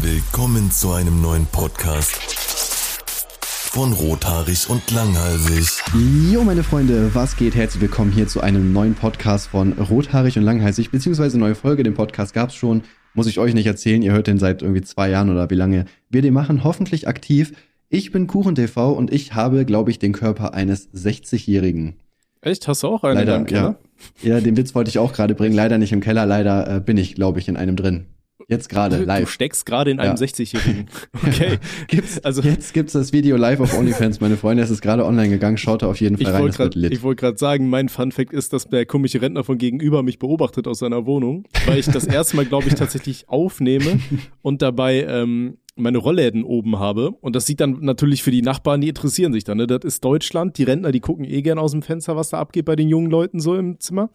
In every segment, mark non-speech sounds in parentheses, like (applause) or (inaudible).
Willkommen zu einem neuen Podcast von Rothaarig und Langhalsig. Jo, meine Freunde, was geht? Herzlich willkommen hier zu einem neuen Podcast von Rothaarig und Langhalsig, beziehungsweise neue Folge. Den Podcast gab's schon, muss ich euch nicht erzählen. Ihr hört den seit irgendwie zwei Jahren oder wie lange wir den machen. Hoffentlich aktiv. Ich bin KuchenTV und ich habe, glaube ich, den Körper eines 60-Jährigen. Echt? Hast du auch einen Leider, Keller? Ja. ja, den Witz wollte ich auch gerade bringen. Leider nicht im Keller, leider äh, bin ich, glaube ich, in einem drin. Jetzt gerade Du live. steckst gerade in einem Ja. 60-Jährigen. (laughs) Okay. Gibt's, Also- jetzt gibt's das Video live auf OnlyFans, meine Freunde. Es ist gerade online gegangen. Schaut da auf jeden Ich Fall rein. wollte Es wird gerade lit. wollt grad sagen, mein Funfact ist, dass der komische Rentner von gegenüber mich beobachtet aus seiner Wohnung, weil ich das (laughs) erste Mal, glaube ich, tatsächlich aufnehme und dabei ähm, meine Rollläden oben habe. Und das sieht dann natürlich für die Nachbarn, die interessieren sich dann. Ne? Das ist Deutschland. Die Rentner, die gucken eh gern aus dem Fenster, was da abgeht bei den jungen Leuten so im Zimmer.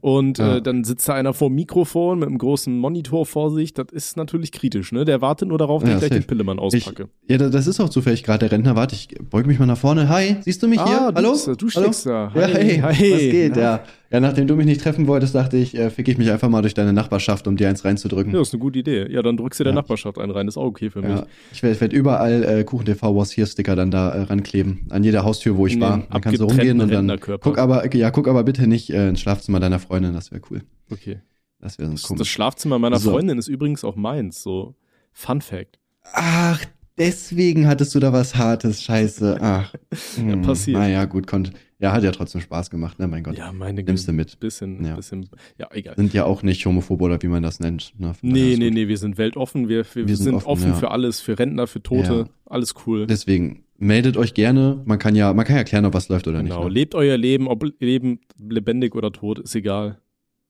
Und Ja. äh, dann sitzt da einer vor dem Mikrofon mit einem großen Monitor vor sich. Das ist natürlich kritisch. Ne? Der wartet nur darauf, dass Ja, ich gleich safe. den Pillemann auspacke. Ich, ja, da- das ist auch zufällig gerade der Rentner. Warte, ich beug mich mal nach vorne. Hi, siehst du mich hier? Ah, du Hallo? bist da, du Hallo? steckst da. Ja, Hi, hey, hi. was geht? Ja. Ja, nachdem du mich nicht treffen wolltest, dachte ich, äh, fick ich mich einfach mal durch deine Nachbarschaft, um dir eins reinzudrücken. Ja, ist eine gute Idee. Ja, dann drückst du der Ja. Nachbarschaft einen rein. Ist auch okay für mich. Ja, ich werde werd überall äh, KuchenTV was hier Sticker dann da äh, rankleben. An jeder Haustür, wo ich In war. Dann kannst du rumgehen und dann guck aber, ja, guck aber bitte nicht äh, ins Schlafzimmer deiner Freundin, das wäre cool. Okay. Das wäre Das, sonst komisch. das Schlafzimmer meiner So. Freundin ist übrigens auch meins. So, Fun Fact. Ach, deswegen hattest du da was Hartes, scheiße. Ach. (laughs) Hm, passiert. Naja, gut, konnte. Ja, hat ja trotzdem Spaß gemacht, ne, mein Gott. Ja, meine Nimmst du mit. Bisschen, Ja. bisschen, ja, egal. Sind ja auch nicht homophob oder wie man das nennt. Ne? Nee, nee, nee, wir sind weltoffen, wir, wir, Wir sind, sind offen, offen, ja. für alles, für Rentner, für Tote, Ja. alles cool. Deswegen, meldet euch gerne. Man kann ja, man kann ja klären, ob was läuft oder genau, nicht. Ne? lebt euer Leben, ob Leben lebendig oder tot, ist egal.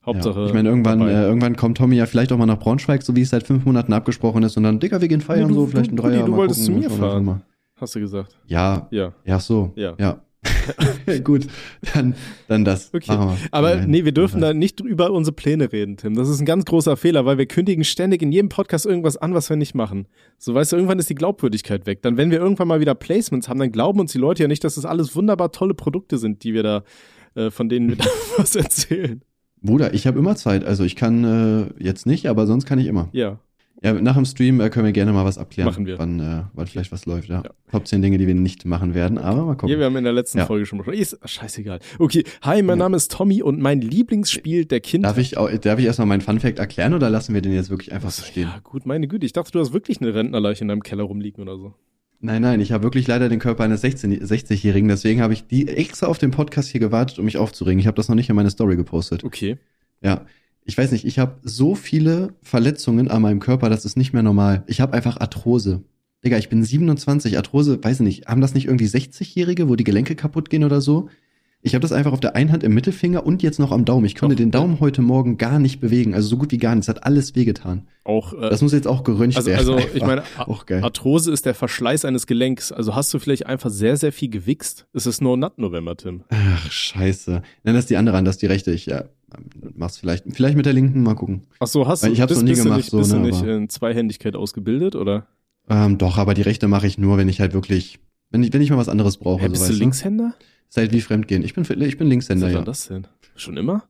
Hauptsache. Ja. Ich meine, irgendwann, äh, irgendwann kommt Tommy ja vielleicht auch mal nach Braunschweig, so wie es seit fünf Monaten abgesprochen ist, und dann, Digga, wir gehen feiern, Nee, du- so, vielleicht ein du- Dreier. Du mal wolltest gucken, zu mir fahren. mal. hast du gesagt. Ja, Ja. ja, so. Ja. Ja. (laughs) Gut, dann, dann das. Okay. Aber Nein. nee, wir dürfen da nicht über unsere Pläne reden, Tim. Das ist ein ganz großer Fehler, weil wir kündigen ständig in jedem Podcast irgendwas an, was wir nicht machen. So, weißt du, irgendwann ist die Glaubwürdigkeit weg. Dann, wenn wir irgendwann mal wieder Placements haben, dann glauben uns die Leute ja nicht, dass das alles wunderbar tolle Produkte sind, die wir da, äh, von denen wir (laughs) da was erzählen. Bruder, ich habe immer Zeit. Also ich kann äh, jetzt nicht, aber sonst kann ich immer. Ja. Ja, nach dem Stream äh, können wir gerne mal was abklären. Machen wir. Wann, äh, wann vielleicht was läuft, ja. Ja. Top 10 Dinge, die wir nicht machen werden, aber mal gucken. Ja, wir haben in der letzten Ja. Folge schon besprochen. Ist scheißegal. Okay, hi, mein Name ist Tommy und mein Lieblingsspiel der Kinder. darf ich, auch, darf ich erstmal meinen Funfact erklären oder lassen wir den jetzt wirklich einfach so stehen? Ja, gut, meine Güte. Ich dachte, du hast wirklich eine Rentnerleiche in deinem Keller rumliegen oder so. Nein, nein, ich habe wirklich leider den Körper eines 16 60-Jährigen, deswegen habe ich die extra auf den Podcast hier gewartet, um mich aufzuregen. Ich habe das noch nicht in meine Story gepostet. Okay. Ja. Ich weiß nicht, ich habe so viele Verletzungen an meinem Körper, das ist nicht mehr normal. Ich habe einfach Arthrose. Digga, ich bin 27, Arthrose, weiß ich nicht, haben das nicht irgendwie 60-Jährige, wo die Gelenke kaputt gehen oder so? Ich habe das einfach auf der einen Hand im Mittelfinger und jetzt noch am Daumen. Ich konnte Doch. den Daumen heute Morgen gar nicht bewegen, also so gut wie gar nicht. Es hat alles wehgetan. Auch, äh, Das muss jetzt auch geröntgt also, werden. also einfach. ich meine, (laughs) auch geil. Arthrose ist der Verschleiß eines Gelenks. Also hast du vielleicht einfach sehr, sehr viel gewichst. Es ist nur Nut-November, Tim. Ach, scheiße. Nenn das die andere Hand, das ist die rechte. Ich ja, mach's vielleicht, vielleicht mit der linken, mal gucken. Ach so, hast du, ich hab's bist, noch nie gemacht, du nicht, so, bist ne, du nicht in Zweihändigkeit ausgebildet, oder? Ähm, doch, aber die rechte mache ich nur, wenn ich halt wirklich, wenn ich, wenn ich mal was anderes brauche. Hey, bist weißt du Linkshänder? Halt wie Fremdgehen. Ich bin, ich bin Was Linkshänder, war ja. das denn? Schon immer?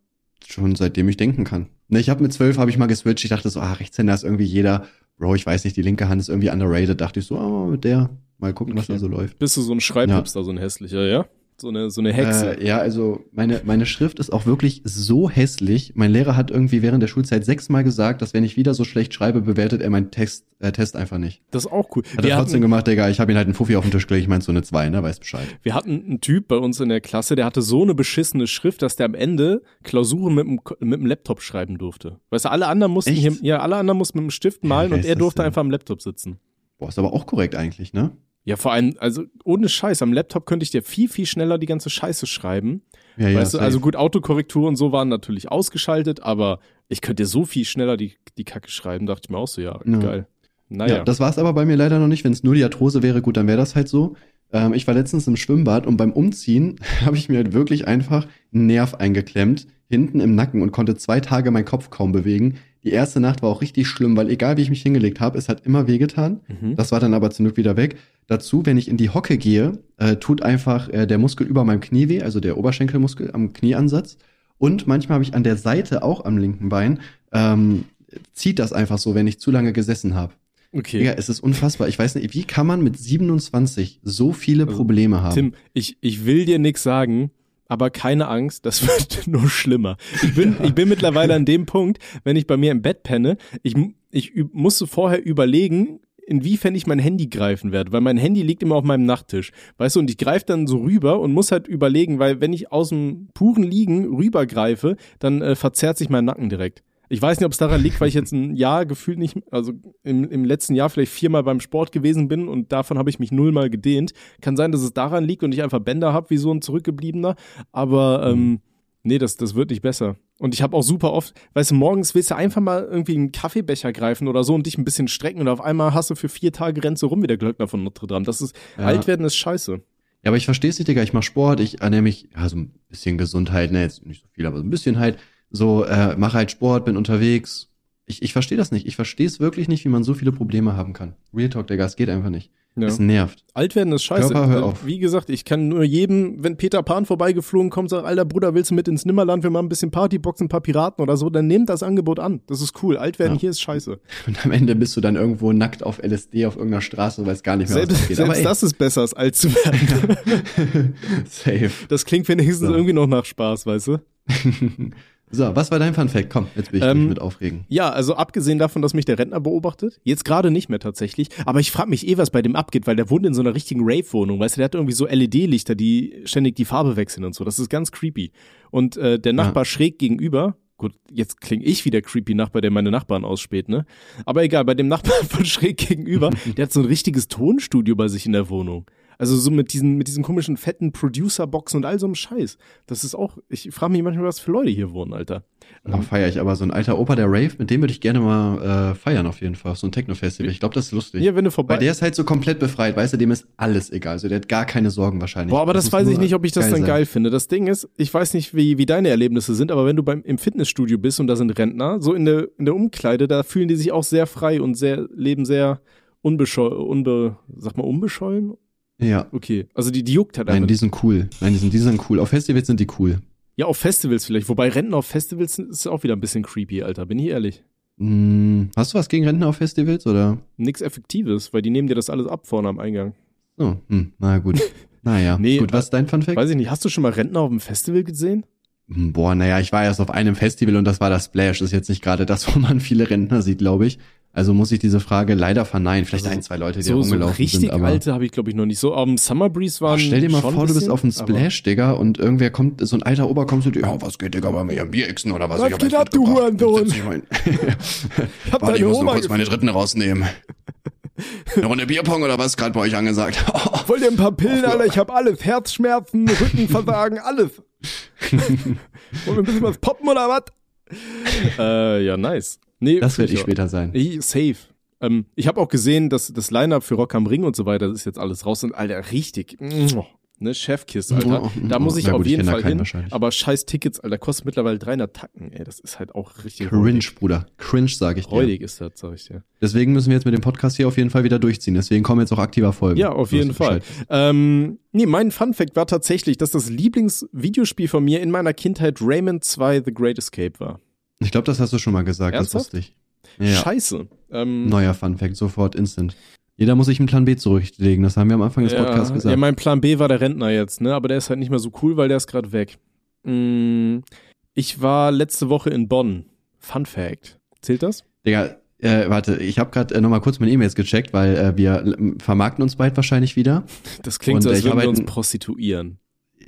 Schon seitdem ich denken kann. Ne, ich habe mit zwölf habe ich mal geswitcht. Ich dachte so, ah, Rechtshänder ist irgendwie jeder. Bro, ich weiß nicht, die linke Hand ist irgendwie underrated. Dachte ich so, ah, mit der mal gucken, was Okay. da so läuft. Bist du so ein Schreibhipster, so ein hässlicher, ja? So eine, so eine Hexe. Äh, ja, also meine, meine Schrift ist auch wirklich so hässlich. Mein Lehrer hat irgendwie während der Schulzeit sechsmal gesagt, dass wenn ich wieder so schlecht schreibe, bewertet er meinen Text, äh, Test einfach nicht. das ist auch cool. Hat Wir er trotzdem hatten, gemacht, Digga. Ich habe ihn halt einen Fuffi auf den Tisch gelegt. Ich meinte so eine zwei, ne? Weiß Bescheid. wir hatten einen Typ bei uns in der Klasse, der hatte so eine beschissene Schrift, dass der am Ende Klausuren mit dem, mit dem Laptop schreiben durfte. Weißt du, alle anderen mussten hier, ja, alle anderen mussten mit dem Stift malen wer und er durfte denn? einfach am Laptop sitzen. Boah, ist aber auch korrekt eigentlich, ne? Ja, vor allem, also ohne Scheiß, am Laptop könnte ich dir viel, viel schneller die ganze Scheiße schreiben. Ja, ja. weißt du, also gut, Autokorrektur und so waren natürlich ausgeschaltet, aber ich könnte dir so viel schneller die, die Kacke schreiben, dachte ich mir auch so, ja, Ja. geil. Naja. Ja, das war's aber bei mir leider noch nicht. Wenn es nur die Arthrose wäre, gut, dann wäre das halt so. Ähm, ich war letztens im Schwimmbad und beim Umziehen (laughs) habe ich mir halt wirklich einfach einen Nerv eingeklemmt, hinten im Nacken und konnte zwei Tage meinen Kopf kaum bewegen. Die erste Nacht war auch richtig schlimm, weil egal wie ich mich hingelegt habe, es hat immer wehgetan. mhm. Das war dann aber zum Glück wieder weg. Dazu, wenn ich in die Hocke gehe, äh, tut einfach äh, der Muskel über meinem Knie weh, also der Oberschenkelmuskel am Knieansatz. Und manchmal habe ich an der Seite, auch am linken Bein, ähm, zieht das einfach so, wenn ich zu lange gesessen habe. Okay. Digga, es ist unfassbar. Ich weiß nicht, wie kann man mit 27 so viele Probleme haben? Also, Tim, ich, ich will dir nix sagen, aber keine Angst, das (laughs) wird nur schlimmer. Ich bin, ich bin mittlerweile an dem Punkt, wenn ich bei mir im Bett penne, ich, ich musste vorher überlegen, inwiefern ich mein Handy greifen werde, weil mein Handy liegt immer auf meinem Nachttisch, weißt du, und ich greife dann so rüber und muss halt überlegen, weil wenn ich aus dem puren Liegen rübergreife, dann äh, verzerrt sich mein Nacken direkt. Ich weiß nicht, ob es daran liegt, weil ich jetzt ein Jahr gefühlt nicht, also im, im letzten Jahr vielleicht viermal beim Sport gewesen bin und davon habe ich mich nullmal gedehnt. Kann sein, dass es daran liegt und ich einfach Bänder habe wie so ein zurückgebliebener, aber ähm, nee, das, das wird nicht besser. Und ich habe auch super oft, weißt du, morgens willst du einfach mal irgendwie einen Kaffeebecher greifen oder so und dich ein bisschen strecken und auf einmal hast du für vier Tage rennst du rum wie der Glöckner von Notre Dame. Das ist, Ja. alt werden ist scheiße. Ja, aber ich verstehe es nicht, Digga. Ich mache Sport, ich ernähre mich, ja, so ein bisschen Gesundheit, ne, jetzt nicht so viel, aber so ein bisschen halt. So, äh, mache halt Sport, bin unterwegs. Ich, ich verstehe das nicht. Ich verstehe es wirklich nicht, wie man so viele Probleme haben kann. Real Talk, Digga, es geht einfach nicht. Ja. Es nervt. Alt werden ist scheiße. Körper, hör auf. Wie gesagt, ich kann nur jedem, wenn Peter Pan vorbeigeflogen kommt, sagt, alter Bruder, willst du mit ins Nimmerland, wir machen ein bisschen Partyboxen, ein paar Piraten oder so, dann nehmt das Angebot an. Das ist cool. Alt werden Ja. hier ist scheiße. (laughs) Und am Ende bist du dann irgendwo nackt auf LSD auf irgendeiner Straße und weißt gar nicht mehr, was Selbst, abgeht. selbst ey, das ist besser, als alt zu werden. (laughs) (laughs) safe. Das klingt wenigstens So. irgendwie noch nach Spaß, weißt du? So, was war dein Fun Fact? Komm, jetzt bin ich Ähm, mit Aufregen. Ja, also abgesehen davon, dass mich der Rentner beobachtet, jetzt gerade nicht mehr tatsächlich, aber ich frage mich eh, was bei dem abgeht, weil der wohnt in so einer richtigen Rave-Wohnung, weißt du, der hat irgendwie so LED-Lichter, die ständig die Farbe wechseln und so, das ist ganz creepy. Und äh, der Nachbar schräg gegenüber, gut, jetzt klinge ich wie der creepy Nachbar, der meine Nachbarn ausspäht, ne? Aber egal, bei dem Nachbarn (laughs) von schräg gegenüber, (laughs) der hat so ein richtiges Tonstudio bei sich in der Wohnung. Also so mit diesen, mit diesen komischen fetten Producer-Boxen und all so einem Scheiß. Das ist auch, ich frage mich manchmal, was für Leute hier wohnen, Alter. Oh, feier ich, aber so ein alter Opa, der Rave, mit dem würde ich gerne mal äh, feiern auf jeden Fall. So ein Techno-Festival. Ich glaube, das ist lustig. Ja, wenn du vorbei. Weil der ist halt so komplett befreit, weißt du, dem ist alles egal. Also der hat gar keine Sorgen wahrscheinlich. Boah, aber das, muss weiß ich nicht, ob ich das dann sein. geil finde. Das Ding ist, ich weiß nicht, wie, wie deine Erlebnisse sind, aber wenn du beim, im Fitnessstudio bist und da sind Rentner, so in der, in der Umkleide, da fühlen die sich auch sehr frei und sehr, leben sehr unbescheu, unbe, sag mal, unbeschollen? Ja. Okay. Also die, die juckt halt Nein, einfach. die sind cool. Nein, die sind, die sind cool. Auf Festivals sind die cool. ja, auf Festivals vielleicht. Wobei Rentner auf Festivals sind- ist auch wieder ein bisschen creepy, Alter. Bin ich ehrlich. Hm, hast du was gegen Rentner auf Festivals oder? Nix Effektives, weil die nehmen dir das alles ab vorne am Eingang. Oh, hm, na gut. (laughs) Naja, Nee, gut, was ist dein Fun Fact? Weiß ich nicht. Hast du schon mal Rentner auf dem Festival gesehen? Hm, Boah, naja, ich war erst auf einem Festival und das war das Splash. Das ist jetzt nicht gerade das, wo man viele Rentner sieht, glaube ich. Also muss ich diese Frage leider verneinen. Vielleicht Also ein, zwei Leute, die So, so rumgelaufen richtig sind. Aber alte habe ich, glaube ich, noch nicht. So am Summer Breeze waren. Ach, stell dir mal schon vor, ein du bist bisschen, auf dem Splash, Digga, und irgendwer kommt, so ein alter Ober kommt dir, ja, was geht, Digga, bei mir am Bierechsen oder was? Was Ich hab geht ab, du. Hurensohn? Mal hin. Ich (laughs) hab Warte, ich muss nur kurz meine Dritten rausnehmen. (laughs) Eine Runde Bierpong oder was gerade bei euch angesagt? Voll dir ein paar Pillen, (laughs) Alter, ich hab alles. Herzschmerzen, Rückenversagen, alles. Wollen wir ein bisschen was poppen oder was? Äh, ja, nice. Nee, Das werde ich später sein. Ich, safe. Ähm, ich habe auch gesehen, dass das Line-Up für Rock am Ring und so weiter, das ist jetzt alles raus. Und Alter, richtig. Ne, Chefkiss, Alter. Da muss ich auf gut, ich jeden da Fall hin. Aber scheiß Tickets, Alter, kostet mittlerweile 300 Tacken. Ey, das ist halt auch richtig Cringe, Bruder. Cringe, sage ich dir. Freudig ist das, sag ich dir. Deswegen müssen wir jetzt mit dem Podcast hier auf jeden Fall wieder durchziehen. Deswegen kommen jetzt auch aktiver Folgen. Ja, auf jeden Fall. Ähm, nee, mein Fun Fact war tatsächlich, dass das Lieblingsvideospiel von mir in meiner Kindheit Rayman 2 The Great Escape war. Ich glaube, das hast du schon mal gesagt. Ernsthaft? Das wusste ich. Ja. Scheiße. Ähm, Neuer Fun Fact, sofort instant. Jeder muss sich einen Plan B zurücklegen. Das haben wir am Anfang des Podcasts ja, gesagt. ja, mein Plan B war der Rentner jetzt, ne? Aber der ist halt nicht mehr so cool, weil der ist gerade weg. Mm, ich war letzte Woche in Bonn. Fun Fact. Zählt das? Digga, äh, warte, ich habe gerade äh, nochmal kurz meine E-Mails gecheckt, weil äh, wir l- vermarkten uns bald wahrscheinlich wieder. Das klingt Und, so, äh, als ich würden wir arbeite- uns prostituieren.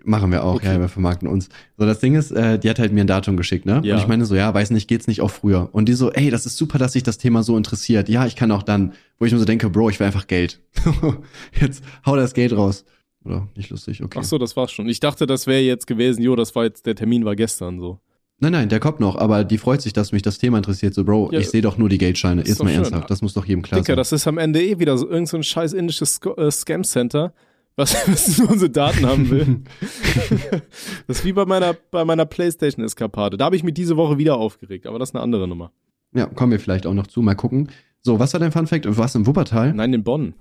Machen wir auch, Okay. ja, wir vermarkten uns. So, das Ding ist, äh, die hat halt mir ein Datum geschickt, ne? Ja. Und ich meine so, ja, weiß nicht, geht's nicht auch früher? Und die so, ey, das ist super, dass sich das Thema so interessiert. Ja, ich kann auch dann, wo ich mir so denke, Bro, ich will einfach Geld. (laughs) jetzt hau das Geld raus. Oder nicht lustig, okay. Ach so, das war's schon. Ich dachte, das wäre jetzt gewesen, jo, das war jetzt, der Termin war gestern so. Nein, nein, der kommt noch, aber die freut sich, dass mich das Thema interessiert. So, Bro, Ja, ich sehe doch nur die Geldscheine. ist Jetzt mal schön. ernsthaft, das muss doch jedem klar Dicker, sein. das ist am Ende eh wieder so irgend so ein scheiß indisches Sco äh, Scam-Center, was, (laughs) was unsere Daten haben will. (laughs) das ist wie bei meiner, bei meiner Playstation-Eskapade. Da habe ich mich diese Woche wieder aufgeregt, aber das ist eine andere Nummer. Ja, kommen wir vielleicht auch noch zu, mal gucken. So, was war dein Fun Fact? Du warst im Wuppertal? Nein, in Bonn.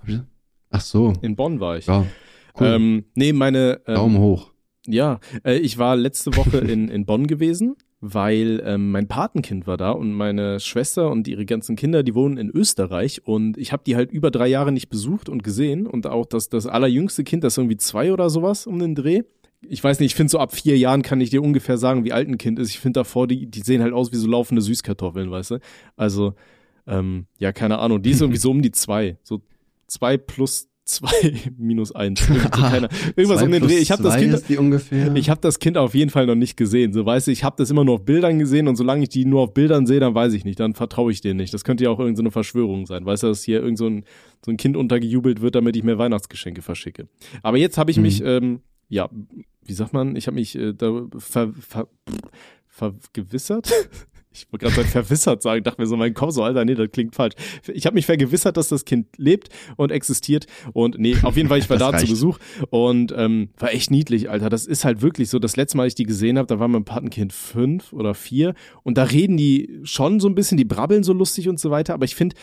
Ach so, In Bonn war ich. ja, cool. Ähm, nee, meine, ähm, Daumen hoch. ja, äh, ich war letzte Woche (laughs) in, in Bonn gewesen weil ähm, mein Patenkind war da und meine Schwester und ihre ganzen Kinder, die wohnen in Österreich und ich habe die halt über drei Jahre nicht besucht und gesehen und auch das, das allerjüngste Kind, das ist irgendwie zwei oder sowas um den Dreh. Ich weiß nicht, ich finde so ab vier Jahren kann ich dir ungefähr sagen, wie alt ein Kind ist. Ich finde davor, die, die sehen halt aus wie so laufende Süßkartoffeln, weißt du? Also, ähm, ja, keine Ahnung, die ist irgendwie so um die zwei. So zwei plus zwei (laughs) minus eins. So (laughs) keine, irgendwas um den Dreh. Ich habe das Kind, ich habe das Kind auf jeden Fall noch nicht gesehen. So weißt du, ich habe das immer nur auf Bildern gesehen und solange ich die nur auf Bildern sehe, dann weiß ich nicht, dann vertraue ich denen nicht. Das könnte ja auch irgendeine so Verschwörung sein. Weißt du, dass hier irgend so ein, so ein Kind untergejubelt wird, damit ich mir Weihnachtsgeschenke verschicke. Aber jetzt habe ich mhm. mich, ähm, ja, wie sagt man, ich habe mich äh, da ver, ver, vergewissert (laughs) ich wollte gerade sagen, verwissert sagen, dachte mir so, mein Kopf so, Alter, nee, das klingt falsch. Ich habe mich vergewissert, dass das Kind lebt und existiert und nee, auf jeden Fall, ich war da reicht. zu Besuch und ähm, war echt niedlich, Alter. Das ist halt wirklich so, das letzte Mal, ich die gesehen habe, da war mein Patenkind fünf oder vier und da reden die schon so ein bisschen, die brabbeln so lustig und so weiter, aber ich finde,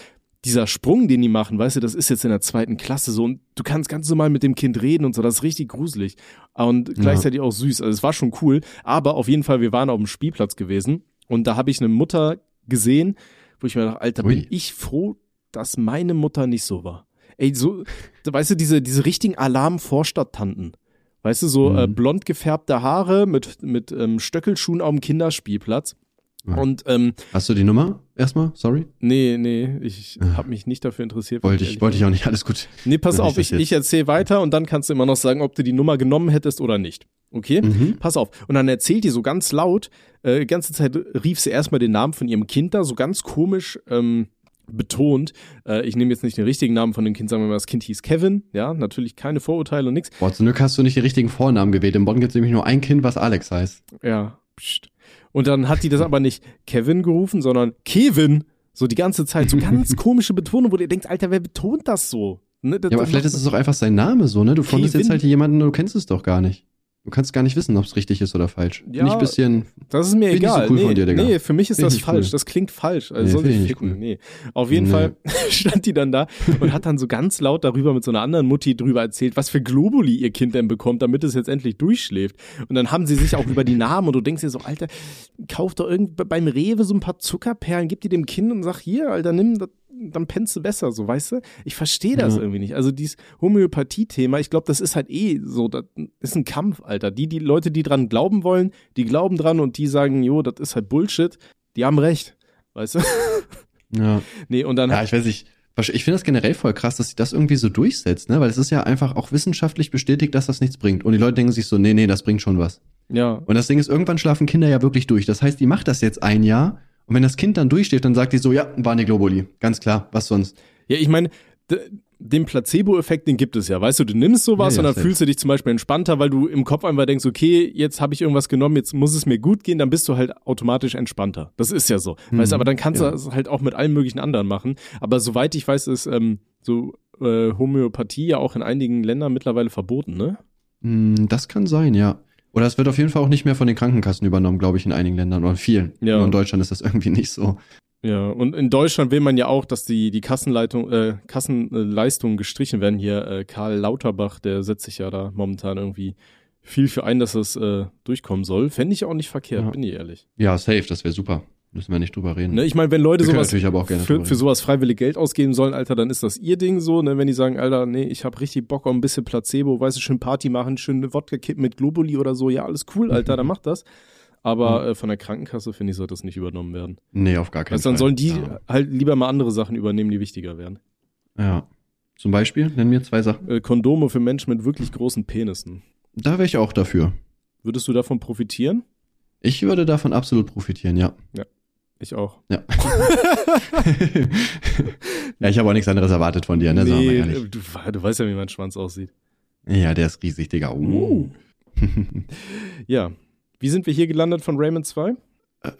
dieser Sprung, den die machen, weißt du, das ist jetzt in der zweiten Klasse so und du kannst ganz normal mit dem Kind reden und so, das ist richtig gruselig und gleichzeitig ja. auch süß. Also es war schon cool, aber auf jeden Fall, wir waren auf dem Spielplatz gewesen und da habe ich eine Mutter gesehen, wo ich mir dachte, Alter, Ui. bin ich froh, dass meine Mutter nicht so war. Ey, so, weißt du, diese, diese richtigen Alarm-Vorstadttanten. Weißt du, so mhm. äh, blond gefärbte Haare mit, mit ähm, Stöckelschuhen auf dem Kinderspielplatz. Und ähm, hast du die Nummer erstmal? Sorry. Nee, nee, ich ah. habe mich nicht dafür interessiert. Wollte ich, wollte ich auch nicht. Alles gut. Nee, pass auf, ich, ich erzähle weiter und dann kannst du immer noch sagen, ob du die Nummer genommen hättest oder nicht. Okay? Mhm. Pass auf. Und dann erzählt die so ganz laut, äh, ganze Zeit rief sie erstmal den Namen von ihrem Kind da, so ganz komisch ähm, betont. Äh, ich nehme jetzt nicht den richtigen Namen von dem Kind, sagen wir mal, das Kind hieß Kevin. Ja, natürlich keine Vorurteile und nichts. Boah, zum Glück hast du nicht den richtigen Vornamen gewählt. In Bonn gibt es nämlich nur ein Kind, was Alex heißt. Ja, pst. Und dann hat die das aber nicht Kevin gerufen, sondern Kevin. So die ganze Zeit. So ganz (laughs) komische Betonung, wo ihr denkt, Alter, wer betont das so? Ne, das, ja, aber vielleicht ist es doch einfach sein Name so, ne? Du fandest jetzt halt jemanden, du kennst es doch gar nicht. Du kannst gar nicht wissen, ob es richtig ist oder falsch. Ja, ich bisschen. Das ist mir egal. Nicht so cool nee, von dir, Digga. nee, für mich ist das falsch. Cool. Das klingt falsch. Also nee, ficken. Cool. Nee. Auf jeden nee. Fall (laughs) stand die dann da und hat dann so ganz laut darüber mit so einer anderen Mutti drüber erzählt, was für Globuli ihr Kind denn bekommt, damit es jetzt endlich durchschläft. Und dann haben sie sich auch über die Namen und du denkst dir so, Alter, kauf doch irgend beim Rewe so ein paar Zuckerperlen, gib die dem Kind und sag hier, Alter, nimm das dann pennst du besser, so, weißt du? Ich verstehe das ja. irgendwie nicht. Also dieses Homöopathie-Thema, ich glaube, das ist halt eh so, das ist ein Kampf, Alter. Die, die Leute, die dran glauben wollen, die glauben dran und die sagen, jo, das ist halt Bullshit, die haben recht, weißt du? (laughs) Ja. Nee, und dann. Ja, ich weiß nicht. Ich finde das generell voll krass, dass sie das irgendwie so durchsetzt, ne? Weil es ist ja einfach auch wissenschaftlich bestätigt, dass das nichts bringt. Und die Leute denken sich so, nee, nee, das bringt schon was. Ja. Und das Ding ist, irgendwann schlafen Kinder ja wirklich durch. Das heißt, die macht das jetzt ein Jahr und wenn das Kind dann durchsteht, dann sagt die so, ja, war eine Globuli. Ganz klar, was sonst? Ja, ich meine, den Placebo-Effekt, den gibt es ja. Weißt du, du nimmst sowas ja, ja, und dann fühlst du dich zum Beispiel entspannter, weil du im Kopf einfach denkst, okay, jetzt habe ich irgendwas genommen, jetzt muss es mir gut gehen, dann bist du halt automatisch entspannter. Das ist ja so. Mhm. Weißt du, aber dann kannst ja. du es halt auch mit allen möglichen anderen machen. Aber soweit ich weiß, ist ähm, so äh, Homöopathie ja auch in einigen Ländern mittlerweile verboten, ne? Mm, das kann sein, ja. Oder es wird auf jeden Fall auch nicht mehr von den Krankenkassen übernommen, glaube ich, in einigen Ländern oder vielen. Ja. Nur in Deutschland ist das irgendwie nicht so. Ja, und in Deutschland will man ja auch, dass die, die Kassenleitung, äh, Kassenleistungen gestrichen werden. Hier äh, Karl Lauterbach, der setzt sich ja da momentan irgendwie viel für ein, dass das äh, durchkommen soll. Fände ich auch nicht verkehrt, ja. bin ich ehrlich. Ja, safe, das wäre super. Müssen wir nicht drüber reden. Ne, ich meine, wenn Leute sowas für, für sowas freiwillig Geld ausgeben sollen, Alter, dann ist das ihr Ding so. Ne? Wenn die sagen, Alter, nee, ich habe richtig Bock auf ein bisschen Placebo, weißt du, schön Party machen, schön Wodka kippen mit Globuli oder so, ja, alles cool, Alter, dann macht das. Aber mhm. äh, von der Krankenkasse, finde ich, sollte das nicht übernommen werden. Nee, auf gar keinen also, Fall. Dann sollen die ja. halt lieber mal andere Sachen übernehmen, die wichtiger werden. Ja. Zum Beispiel, nennen wir zwei Sachen. Äh, Kondome für Menschen mit wirklich großen Penissen. Da wäre ich auch dafür. Würdest du davon profitieren? Ich würde davon absolut profitieren, ja. Ja. Ich auch. Ja. (laughs) ja, ich habe auch nichts anderes erwartet von dir, ne? Nee, du, du, weißt ja, wie mein Schwanz aussieht. Ja, der ist riesig, Digga. Uh. (laughs) ja. Wie sind wir hier gelandet von Raymond 2? Äh,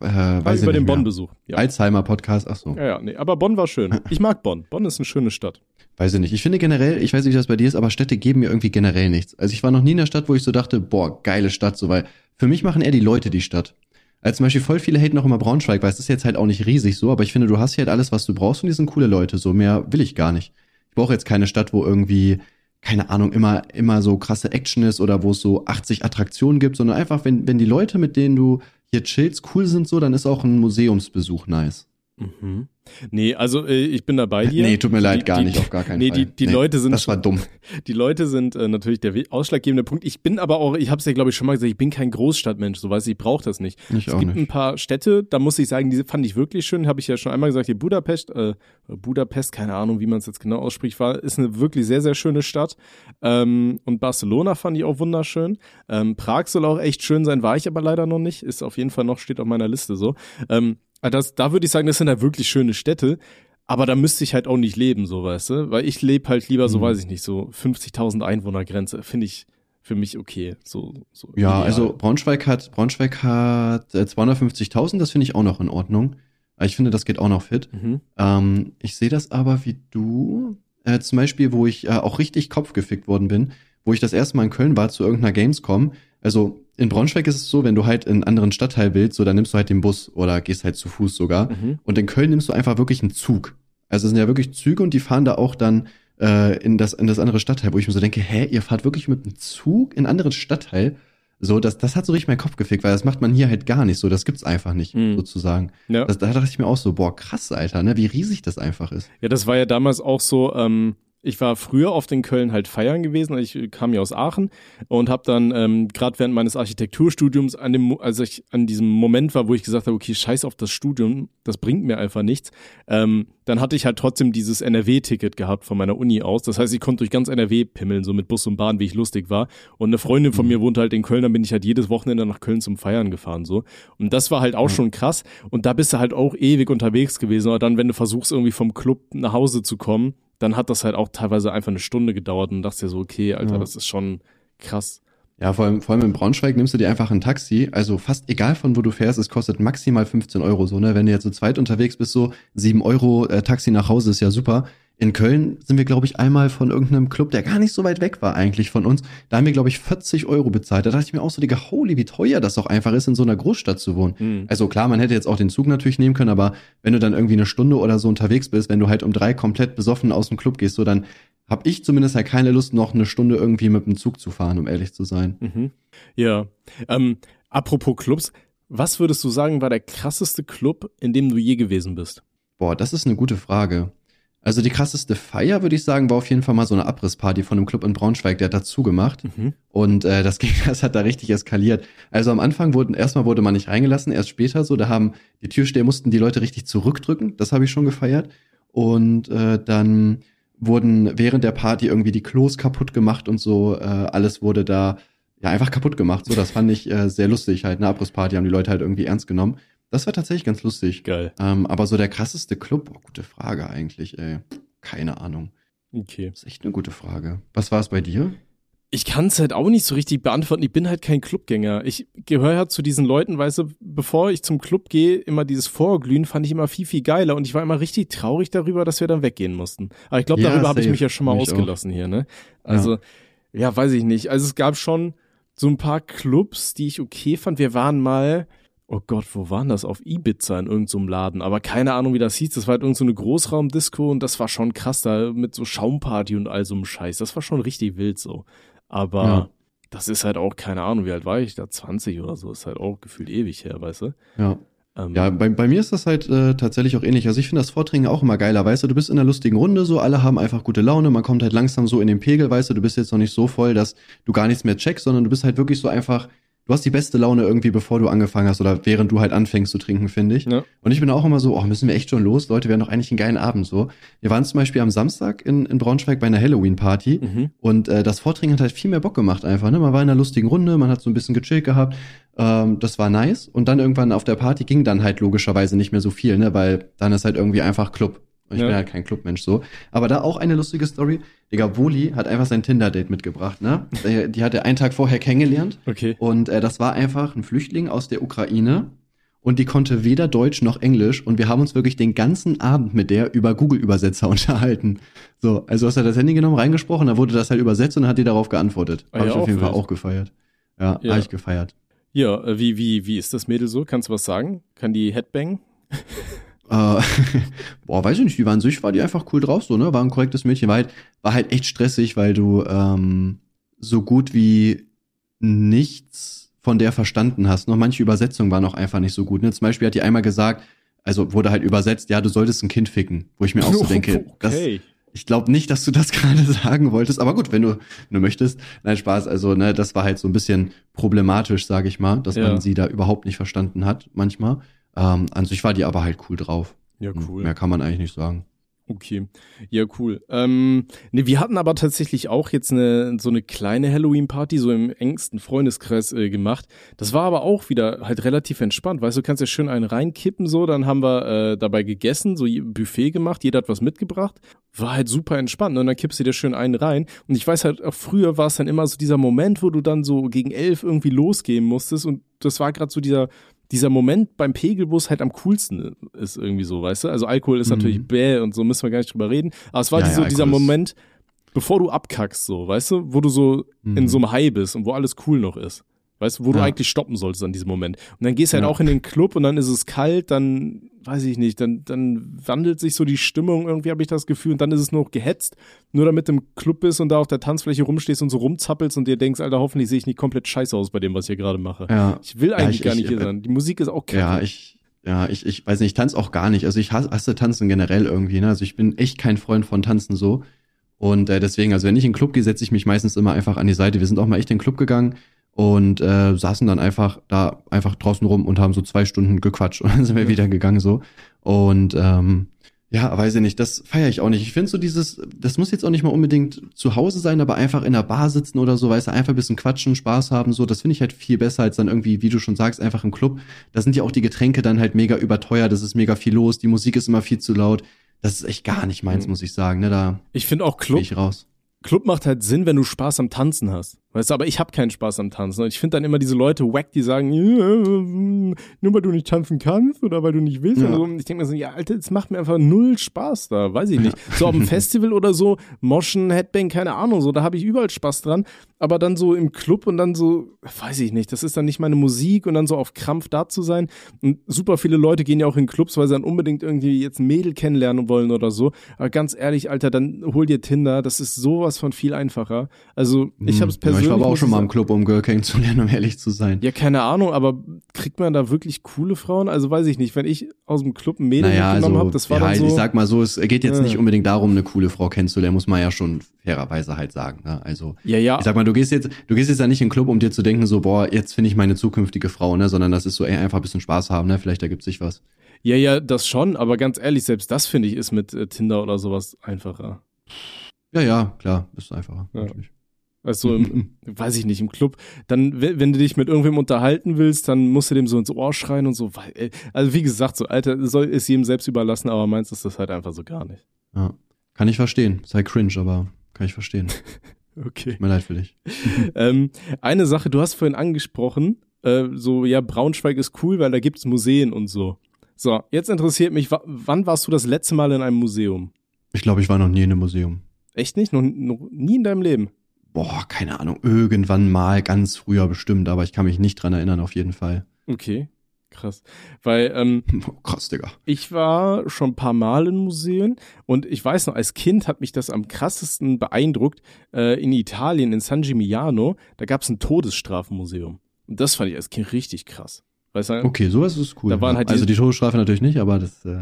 äh, weiß über den Bonn-Besuch. Ja. Alzheimer-Podcast, ach so. Ja, ja, nee, aber Bonn war schön. (laughs) Ich mag Bonn. Bonn ist eine schöne Stadt. Weiß ich nicht. Ich finde generell, ich weiß nicht, wie das bei dir ist, aber Städte geben mir irgendwie generell nichts. Also ich war noch nie in der Stadt, wo ich so dachte, boah, geile Stadt, so, weil für mich machen eher die Leute die Stadt. Also zum Beispiel voll viele haten noch immer Braunschweig, weil es ist jetzt halt auch nicht riesig so, aber ich finde, du hast hier halt alles, was du brauchst und die sind coole Leute. So mehr will ich gar nicht. Ich brauche jetzt keine Stadt, wo irgendwie, keine Ahnung, immer, immer so krasse Action ist oder wo es so 80 Attraktionen gibt, sondern einfach, wenn, wenn die Leute, mit denen du hier Chills cool sind so, dann ist auch ein Museumsbesuch nice. Mhm. Nee, also äh, ich bin da bei dir. Nee, tut mir leid, die, gar die, nicht, auf gar keinen nee, Fall. Die, die nee, Leute sind das war dumm. (laughs) Die Leute sind äh, natürlich der ausschlaggebende Punkt. Ich bin aber auch, ich habe es ja glaube ich schon mal gesagt, ich bin kein Großstadtmensch, so weiß ich, ich brauche das nicht. Ich es gibt nicht. ein paar Städte, da muss ich sagen, diese fand ich wirklich schön, habe ich ja schon einmal gesagt, hier Budapest, äh, Budapest, keine Ahnung, wie man es jetzt genau ausspricht, war, ist eine wirklich sehr, sehr schöne Stadt. Ähm, und Barcelona fand ich auch wunderschön. Ähm, Prag soll auch echt schön sein, war ich aber leider noch nicht, ist auf jeden Fall noch, steht auf meiner Liste so. Ähm, das, da würde ich sagen, das sind ja wirklich schöne Städte. Aber da müsste ich halt auch nicht leben, so weißt du? Weil ich lebe halt lieber, so Mhm. weiß ich nicht, so 50.000 Einwohnergrenze, finde ich für mich okay. So, so Ja, ideal. also Braunschweig hat, Braunschweig hat äh, 250.000, das finde ich auch noch in Ordnung. Aber Ich finde, das geht auch noch fit. Mhm. Ähm, ich sehe das aber wie du, äh, zum Beispiel, wo ich äh, auch richtig kopfgefickt worden bin, wo ich das erste Mal in Köln war zu irgendeiner Gamescom. Also in Braunschweig ist es so, wenn du halt in einen anderen Stadtteil willst, so dann nimmst du halt den Bus oder gehst halt zu Fuß sogar. Mhm. Und in Köln nimmst du einfach wirklich einen Zug. Also es sind ja wirklich Züge und die fahren da auch dann äh, in, das, in das andere Stadtteil, wo ich mir so denke, hä, ihr fahrt wirklich mit einem Zug in einen anderen Stadtteil? So, das, das hat so richtig meinen Kopf gefickt, weil das macht man hier halt gar nicht so. Das gibt's einfach nicht, Mhm. sozusagen. Ja. Das, da dachte ich mir auch so, boah, krass, Alter, ne, wie riesig das einfach ist. ja, das war ja damals auch so, ähm, ich war früher oft in Köln halt feiern gewesen, ich kam ja aus Aachen und habe dann ähm, gerade während meines Architekturstudiums an dem, Mo- als ich an diesem Moment war, wo ich gesagt habe, okay, scheiß auf das Studium, das bringt mir einfach nichts, ähm, dann hatte ich halt trotzdem dieses NRW-Ticket gehabt von meiner Uni aus. Das heißt, ich konnte durch ganz NRW pimmeln, so mit Bus und Bahn, wie ich lustig war. Und eine Freundin von mir wohnt halt in Köln, dann bin ich halt jedes Wochenende nach Köln zum Feiern gefahren, so. Und das war halt auch schon krass. Und da bist du halt auch ewig unterwegs gewesen. Aber dann, wenn du versuchst, irgendwie vom Club nach Hause zu kommen, dann hat das halt auch teilweise einfach eine Stunde gedauert und dachte dir so, okay, Alter, Ja. das ist schon krass. Ja, vor allem, vor allem in Braunschweig nimmst du dir einfach ein Taxi, also fast egal von wo du fährst, es kostet maximal 15 Euro so, ne? Wenn du jetzt so zweit unterwegs bist, so 7 Euro äh, Taxi nach Hause ist ja super. In Köln sind wir, glaube ich, einmal von irgendeinem Club, der gar nicht so weit weg war eigentlich von uns. Da haben wir, glaube ich, 40 Euro bezahlt. Da dachte ich mir auch so, Digga, holy, wie teuer das doch einfach ist, in so einer Großstadt zu wohnen. Hm. Also klar, man hätte jetzt auch den Zug natürlich nehmen können, aber wenn du dann irgendwie eine Stunde oder so unterwegs bist, wenn du halt um drei komplett besoffen aus dem Club gehst, so dann hab ich zumindest halt keine Lust, noch eine Stunde irgendwie mit dem Zug zu fahren, um ehrlich zu sein. Mhm. Ja. Ähm, apropos Clubs, was würdest du sagen, war der krasseste Club, in dem du je gewesen bist? Boah, das ist eine gute Frage. Also die krasseste Feier, würde ich sagen, war auf jeden Fall mal so eine Abrissparty von einem Club in Braunschweig, der hat dazu gemacht. Mhm. Und äh, das (laughs) ging, das hat da richtig eskaliert. Also am Anfang wurden, erstmal wurde man nicht reingelassen, erst später so, da haben die Türsteher mussten die Leute richtig zurückdrücken, das habe ich schon gefeiert. Und äh, dann wurden während der Party irgendwie die Klos kaputt gemacht und so, äh, alles wurde da ja einfach kaputt gemacht. So, das fand ich äh, sehr lustig halt. Eine Abrissparty haben die Leute halt irgendwie ernst genommen. Das war tatsächlich ganz lustig. Geil. Ähm, aber so der krasseste Club, oh, gute Frage eigentlich, ey. Keine Ahnung. Okay. Das ist echt eine gute Frage. Was war es bei dir? Ich kann es halt auch nicht so richtig beantworten. Ich bin halt kein Clubgänger. Ich gehöre ja zu diesen Leuten, weißt du, bevor ich zum Club gehe, immer dieses Vorglühen fand ich immer viel, viel geiler und ich war immer richtig traurig darüber, dass wir dann weggehen mussten. Aber ich glaube, Ja, darüber habe ich mich ja schon mal Mich auch. ausgelassen hier, ne? Also, ja. weiß ich nicht. Also es gab schon so ein paar Clubs, die ich okay fand. Wir waren mal, oh Gott, wo waren das? Auf Ibiza in irgendeinem so Laden. Aber keine Ahnung, wie das hieß. Das war halt irgend so eine Großraumdisco und das war schon krass da mit so Schaumparty und all so einem Scheiß. Das war schon richtig wild so. Aber Ja. das ist halt auch, keine Ahnung, wie alt war ich da? 20 oder so. Ist halt auch gefühlt ewig her, weißt du? Ja. Ähm, Ja, bei, bei mir ist das halt äh, tatsächlich auch ähnlich. Also ich finde das Vordringen auch immer geiler, weißt du, du bist in einer lustigen Runde, so alle haben einfach gute Laune, man kommt halt langsam so in den Pegel, weißt du, du bist jetzt noch nicht so voll, dass du gar nichts mehr checkst, sondern du bist halt wirklich so einfach, du hast die beste Laune irgendwie, bevor du angefangen hast oder während du halt anfängst zu trinken, finde ich. Ja. Und ich bin auch immer so, oh, müssen wir echt schon los? Leute, wir haben doch eigentlich einen geilen Abend so. Wir waren zum Beispiel am Samstag in, in Braunschweig bei einer Halloween-Party Mhm. und äh, das Vordringen hat halt viel mehr Bock gemacht einfach. Ne? Man war in einer lustigen Runde, man hat so ein bisschen gechillt gehabt. Ähm, das war nice. Und dann irgendwann auf der Party ging dann halt logischerweise nicht mehr so viel, ne? weil dann ist halt irgendwie einfach Club. Ich Ja. bin halt kein Clubmensch so. Aber da auch eine lustige Story. Digga, Woli hat einfach sein Tinder-Date mitgebracht. Ne? Äh, Die hat er einen Tag vorher kennengelernt. Okay. Und äh, das war einfach ein Flüchtling aus der Ukraine. Und die konnte weder Deutsch noch Englisch. Und wir haben uns wirklich den ganzen Abend mit der über Google-Übersetzer (laughs) unterhalten. So, also hast du das Handy genommen, reingesprochen, dann wurde das halt übersetzt und dann hat die darauf geantwortet. Ah, Habe ja, ich auf jeden Fall auch gefeiert. Ja, Ja. habe ich gefeiert. Ja, äh, wie, wie, wie ist das Mädel so? Kannst du was sagen? Kann die Headbang? (laughs) Äh, (laughs) boah, weiß ich nicht, die war an sich, war die einfach cool drauf, so, ne? War ein korrektes Mädchen, war halt, war halt echt stressig, weil du ähm, so gut wie nichts von der verstanden hast. Noch manche Übersetzungen waren auch einfach nicht so gut. Ne? Zum Beispiel hat die einmal gesagt, also wurde halt übersetzt, ja, du solltest ein Kind ficken. Wo ich mir auch so (laughs) denke, okay. das, ich glaube nicht, dass du das (laughs) gerade sagen wolltest, aber gut, wenn du, wenn du möchtest. Nein, Spaß. Also, ne, das war halt so ein bisschen problematisch, sage ich mal, dass Ja. man sie da überhaupt nicht verstanden hat, manchmal. Ähm, an sich war die aber halt cool drauf. Ja, cool. Mehr kann man eigentlich nicht sagen. Okay, ja cool. Ähm, ne, wir hatten aber tatsächlich auch jetzt eine so eine kleine Halloween-Party so im engsten Freundeskreis äh, gemacht. Das war aber auch wieder halt relativ entspannt. Weißt du, du kannst ja schön einen reinkippen so. Dann haben wir äh, dabei gegessen, so Buffet gemacht. Jeder hat was mitgebracht. War halt super entspannt. ne? Und dann kippst du dir schön einen rein. Und ich weiß halt, auch früher war es dann immer so dieser Moment, wo du dann so gegen elf irgendwie losgehen musstest. Und das war gerade so dieser dieser Moment beim Pegel, wo es halt am coolsten ist, irgendwie so, weißt du? Also Alkohol ist Mhm. natürlich bäh und so müssen wir gar nicht drüber reden. Aber es war Ja, so dieser Moment, bevor du abkackst, so, weißt du? Wo du so in Mhm. so einem High bist und wo alles cool noch ist. Weißt du, wo du Ja. eigentlich stoppen solltest an diesem Moment. Und dann gehst du halt Ja. auch in den Club und dann ist es kalt, dann, weiß ich nicht, dann, dann wandelt sich so die Stimmung, irgendwie habe ich das Gefühl, und dann ist es nur noch gehetzt, nur damit du im Club bist und da auf der Tanzfläche rumstehst und so rumzappelst und dir denkst, Alter, hoffentlich sehe ich nicht komplett scheiße aus bei dem, was ich hier gerade mache. Ja. Ich will eigentlich ich- gar ich- nicht hier äh, sein. Die Musik ist auch kacke. Ja, ich, ja, ich, ich weiß nicht, ich tanze auch gar nicht. Also ich hasse, hasse Tanzen generell irgendwie, ne? Also ich bin echt kein Freund von Tanzen so. Und äh, deswegen, also wenn ich in den Club gehe, setze ich mich meistens immer einfach an die Seite. Wir sind auch mal echt in den Club gegangen und äh, saßen dann einfach da einfach draußen rum und haben so zwei Stunden gequatscht (laughs) und dann sind wir Ja. wieder gegangen so. Und ähm, ja, weiß ich nicht, das feiere ich auch nicht. Ich finde so dieses, das muss jetzt auch nicht mal unbedingt zu Hause sein, aber einfach in der Bar sitzen oder so, weißt du, einfach ein bisschen quatschen, Spaß haben, so, das finde ich halt viel besser als dann irgendwie, wie du schon sagst, einfach im Club. Da sind ja auch die Getränke dann halt mega überteuert, das ist mega viel los, die Musik ist immer viel zu laut. Das ist echt gar nicht meins, Mhm. muss ich sagen, ne, da Ich finde auch Club, ich raus. Club macht halt Sinn, wenn du Spaß am Tanzen hast. Weißt du, aber ich habe keinen Spaß am Tanzen. Und ich finde dann immer diese Leute wack, die sagen, ja, nur weil du nicht tanzen kannst oder weil du nicht willst. Ja. Und ich denke mir so, ja, Alter, es macht mir einfach null Spaß da. Weiß ich nicht. So auf dem (laughs) Festival oder so, Moschen, Headbang, keine Ahnung, so, da habe ich überall Spaß dran. Aber dann so im Club und dann so, weiß ich nicht, das ist dann nicht meine Musik und dann so auf Krampf da zu sein. Und super viele Leute gehen ja auch in Clubs, weil sie dann unbedingt irgendwie jetzt ein Mädel kennenlernen wollen oder so. Aber ganz ehrlich, Alter, dann hol dir Tinder, das ist sowas von viel einfacher. Also ich habe es Hm. Persönlich. Ich war aber auch schon mal im Club, um Girl kennenzulernen, um ehrlich zu sein. Ja, keine Ahnung, aber kriegt man da wirklich coole Frauen? Also weiß ich nicht, wenn ich aus dem Club ein Mädel Naja, mitgenommen also, habe, das war ja, dann so. ich sag mal so, es geht jetzt Ja. nicht unbedingt darum, eine coole Frau kennenzulernen, muss man ja schon fairerweise halt sagen. Ne? Also, ja, ja, ich sag mal, du gehst jetzt, du gehst jetzt ja nicht in den Club, um dir zu denken, so, boah, jetzt finde ich meine zukünftige Frau, ne, sondern das ist so, ey, einfach ein bisschen Spaß haben, ne, vielleicht ergibt sich was. ja, ja, das schon, aber ganz ehrlich, selbst das finde ich ist mit äh, Tinder oder sowas einfacher. Ja, ja, klar, ist einfacher. Ja. natürlich. Also im, (laughs) weiß ich nicht, im Club, dann, wenn du dich mit irgendwem unterhalten willst, dann musst du dem so ins Ohr schreien und so, weil, also wie gesagt, so, Alter, soll, ist jedem selbst überlassen, aber meins ist das halt einfach so gar nicht. Ja. Kann ich verstehen. Sei cringe, aber kann ich verstehen. (laughs) Okay. Tut mir leid für dich. (laughs) ähm, eine Sache, du hast vorhin angesprochen, äh, so, ja, Braunschweig ist cool, weil da gibt's Museen und so. So, jetzt interessiert mich, wa wann warst du das letzte Mal in einem Museum? Ich glaube, ich war noch nie in einem Museum. Echt nicht? Noch, noch nie in deinem Leben? Boah, keine Ahnung, irgendwann mal, ganz früher bestimmt, aber ich kann mich nicht dran erinnern, auf jeden Fall. Okay, krass. Weil, ähm, (laughs) Oh, krass, Digga. Ich war schon ein paar Mal in Museen und ich weiß noch, als Kind hat mich das am krassesten beeindruckt. Äh, in Italien, in San Gimignano, da gab es ein Todesstrafenmuseum. Und das fand ich als Kind richtig krass. Weißt du, Okay, sowas ist cool. Da waren halt also die- Todesstrafe natürlich nicht, aber das äh,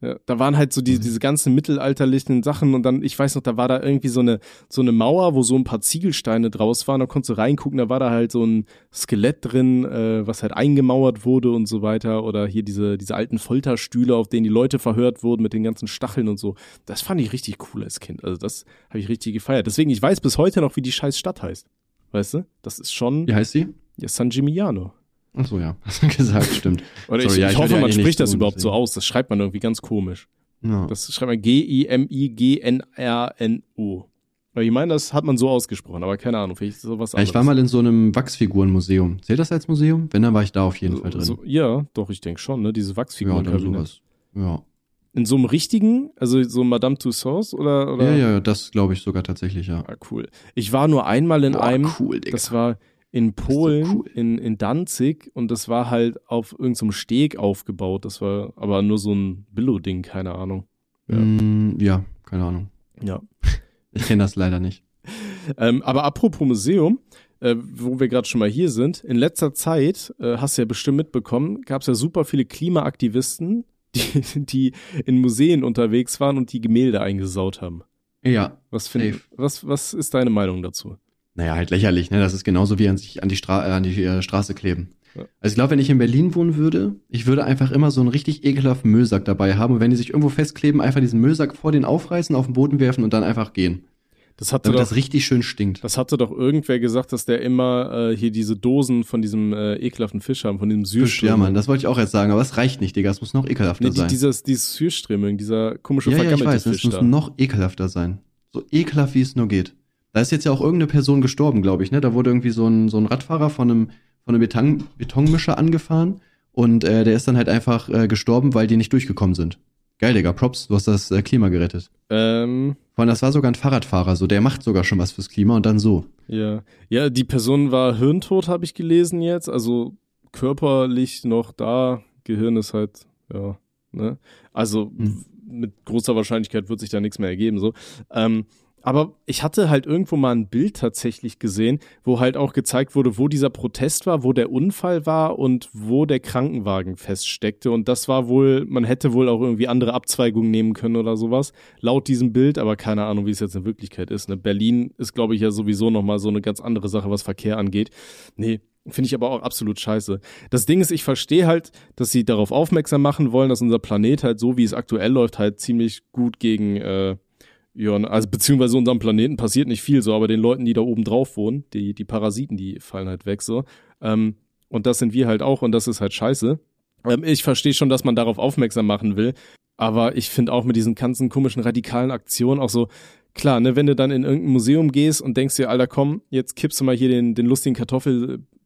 ja, da waren halt so die, Mhm. diese ganzen mittelalterlichen Sachen und dann, ich weiß noch, da war da irgendwie so eine, so eine Mauer, wo so ein paar Ziegelsteine draus waren, da konntest du reingucken, da war da halt so ein Skelett drin, äh, was halt eingemauert wurde und so weiter oder hier diese, diese alten Folterstühle, auf denen die Leute verhört wurden mit den ganzen Stacheln und so. Das fand ich richtig cool als Kind, also das habe ich richtig gefeiert. Deswegen, ich weiß bis heute noch, wie die scheiß Stadt heißt. Weißt du? Das ist schon Wie heißt sie? ja, San Gimignano. Ach so, ja. (laughs) Hast du gesagt, stimmt. Oder Sorry, ich, ja, ich ich hoffe, ja man spricht das so überhaupt so aus. Das schreibt man irgendwie ganz komisch. Ja. Das schreibt man G-I-M-I-G-N-R-N-O. Ich meine, das hat man so ausgesprochen, aber keine Ahnung, vielleicht sowas Ja, anderes. ich war mal in so einem Wachsfigurenmuseum. Zählt das als Museum? Wenn, dann war ich da auf jeden Fall drin. so, Ja, doch, ich denke schon, ne? Diese ja, dann Wachsfigurenkabine. sowas. Ja. In so einem richtigen, also so Madame Tussauds oder? oder? ja, ja, ja, das glaube ich sogar tatsächlich, ja. Ah, cool. Ich war nur einmal in Boah, einem, cool, Digga. das war in ist so Polen, cool. in, in Danzig und das war halt auf irgendeinem Steg aufgebaut. Das war aber nur so ein Billo-Ding, keine Ahnung. Ja. Mm, ja, keine Ahnung. Ja. (laughs) Ich kenne das leider nicht. Ähm, aber apropos Museum, äh, wo wir gerade schon mal hier sind, in letzter Zeit, äh, hast du ja bestimmt mitbekommen, gab es ja super viele Klimaaktivisten, (laughs) die, die in Museen unterwegs waren und die Gemälde eingesaut haben. Ja. Was, find, was, was ist deine Meinung dazu? Naja, halt lächerlich, ne? Das ist genauso wie an sich an die, Stra äh, an die äh, Straße kleben. Ja. Also ich glaube, wenn ich in Berlin wohnen würde, ich würde einfach immer so einen richtig ekelhaften Müllsack dabei haben und wenn die sich irgendwo festkleben, einfach diesen Müllsack vor den aufreißen, auf den Boden werfen und dann einfach gehen. Das hatte Damit doch, das richtig schön stinkt. Das hatte doch irgendwer gesagt, dass der immer äh, hier diese Dosen von diesem äh, ekelhaften Fisch haben, von diesem Süßströming. Ja, Mann, das wollte ich auch jetzt sagen, aber es reicht nicht, Digga, es muss noch ekelhafter nee, die, sein. Dieses, dieses Süßströming, dieser komische ja, vergammelte ja, ich weiß, Fisch es muss da. noch ekelhafter sein. So ekelhaft, wie es nur geht. Da ist jetzt ja auch irgendeine Person gestorben, glaube ich, ne? Da wurde irgendwie so ein, so ein Radfahrer von einem, von einem Beton, Betonmischer angefahren und äh, der ist dann halt einfach äh, gestorben, weil die nicht durchgekommen sind. Geil, Digga, Props, du hast das äh, Klima gerettet. Ähm, Vor allem, das war sogar ein Fahrradfahrer, so der macht sogar schon was fürs Klima und dann so. ja. Ja, die Person war hirntot, habe ich gelesen jetzt. Also körperlich noch da, Gehirn ist halt, ja, ne? Also Hm. mit großer Wahrscheinlichkeit wird sich da nichts mehr ergeben, so. Ähm, aber ich hatte halt irgendwo mal ein Bild tatsächlich gesehen, wo halt auch gezeigt wurde, wo dieser Protest war, wo der Unfall war und wo der Krankenwagen feststeckte. Und das war wohl, man hätte wohl auch irgendwie andere Abzweigungen nehmen können oder sowas, laut diesem Bild, aber keine Ahnung, wie es jetzt in Wirklichkeit ist. Ne? Berlin ist, glaube ich, ja sowieso nochmal so eine ganz andere Sache, was Verkehr angeht. Nee, Finde ich aber auch absolut scheiße. Das Ding ist, ich verstehe halt, dass sie darauf aufmerksam machen wollen, dass unser Planet halt so, wie es aktuell läuft, halt ziemlich gut gegen, äh, ja, also beziehungsweise unserem Planeten passiert nicht viel so, aber den Leuten, die da oben drauf wohnen, die, die Parasiten, die fallen halt weg so. Ähm, und das sind wir halt auch und das ist halt scheiße. Ähm, ich verstehe schon, dass man darauf aufmerksam machen will, aber ich finde auch mit diesen ganzen komischen radikalen Aktionen auch so, klar, ne, wenn du dann in irgendein Museum gehst und denkst dir, Alter, komm, jetzt kippst du mal hier den, den lustigen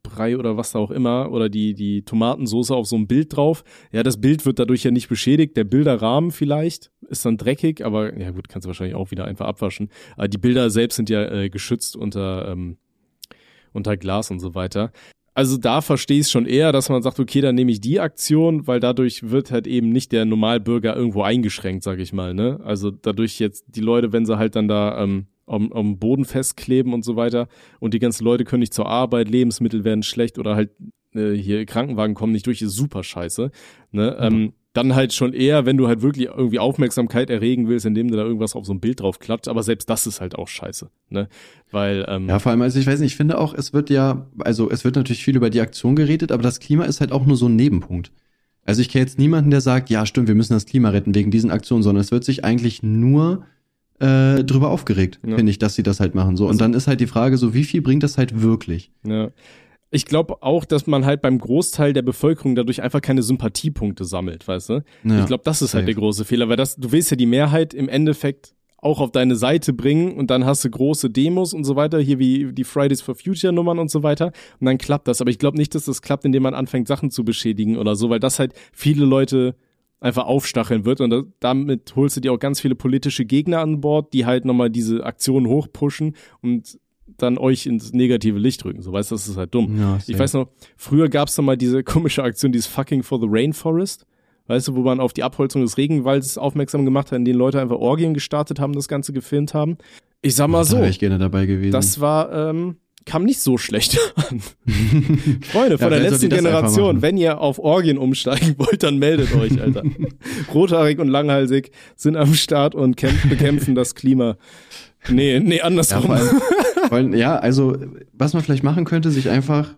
Kartoffelbrei oder was da auch immer oder die, die Tomatensoße auf so ein Bild drauf. Ja, das Bild wird dadurch ja nicht beschädigt. Der Bilderrahmen vielleicht ist dann dreckig, aber ja gut, kannst du wahrscheinlich auch wieder einfach abwaschen. Aber die Bilder selbst sind ja äh, geschützt unter, ähm, unter Glas und so weiter. Also da verstehe ich es schon eher, dass man sagt, okay, dann nehme ich die Aktion, weil dadurch wird halt eben nicht der Normalbürger irgendwo eingeschränkt, sag ich mal, ne? Also dadurch jetzt die Leute, wenn sie halt dann da ähm, am, am Boden festkleben und so weiter und die ganzen Leute können nicht zur Arbeit, Lebensmittel werden schlecht oder halt äh, hier Krankenwagen kommen nicht durch, ist super scheiße, ne? Mhm. Ähm, dann halt schon eher, wenn du halt wirklich irgendwie Aufmerksamkeit erregen willst, indem du da irgendwas auf so ein Bild drauf klatscht, aber selbst das ist halt auch scheiße, ne? Weil ähm, ja, vor allem, also ich weiß nicht, ich finde auch, es wird ja, also es wird natürlich viel über die Aktion geredet, aber das Klima ist halt auch nur so ein Nebenpunkt. Also ich kenne jetzt niemanden, der sagt, ja, stimmt, wir müssen das Klima retten wegen diesen Aktionen, sondern es wird sich eigentlich nur äh, drüber aufgeregt, ja. finde ich, dass sie das halt machen. So also, und dann ist halt die Frage, so wie viel bringt das halt wirklich? Ja ich glaube auch, dass man halt beim Großteil der Bevölkerung dadurch einfach keine Sympathiepunkte sammelt, weißt du? Ja, ich glaube, das ist halt der große Fehler, weil das, du willst ja die Mehrheit im Endeffekt auch auf deine Seite bringen und dann hast du große Demos und so weiter, hier wie die Fridays for Future Nummern und so weiter und dann klappt das. Aber ich glaube nicht, dass das klappt, indem man anfängt, Sachen zu beschädigen oder so, weil das halt viele Leute einfach aufstacheln wird und damit holst du dir auch ganz viele politische Gegner an Bord, die halt nochmal diese Aktionen hochpushen und dann euch ins negative Licht rücken. So weißt du, das ist halt dumm. Ja, ich weiß noch, früher gab es noch mal diese komische Aktion, dieses Fucking for the Rainforest. Weißt du, wo man auf die Abholzung des Regenwalds aufmerksam gemacht hat, in denen Leute einfach Orgien gestartet haben, das Ganze gefilmt haben. Ich sag mal da so. ich gerne dabei gewesen. Das war, ähm, kam nicht so schlecht (laughs) an. (laughs) Freunde von ja, der letzten Generation, wenn ihr auf Orgien umsteigen (laughs) wollt, dann meldet euch, Alter. Rothaarig und langhalsig sind am Start und kämpfen, bekämpfen das Klima. Nee, nee, andersrum. Ja, Weil, ja, also, was man vielleicht machen könnte, sich einfach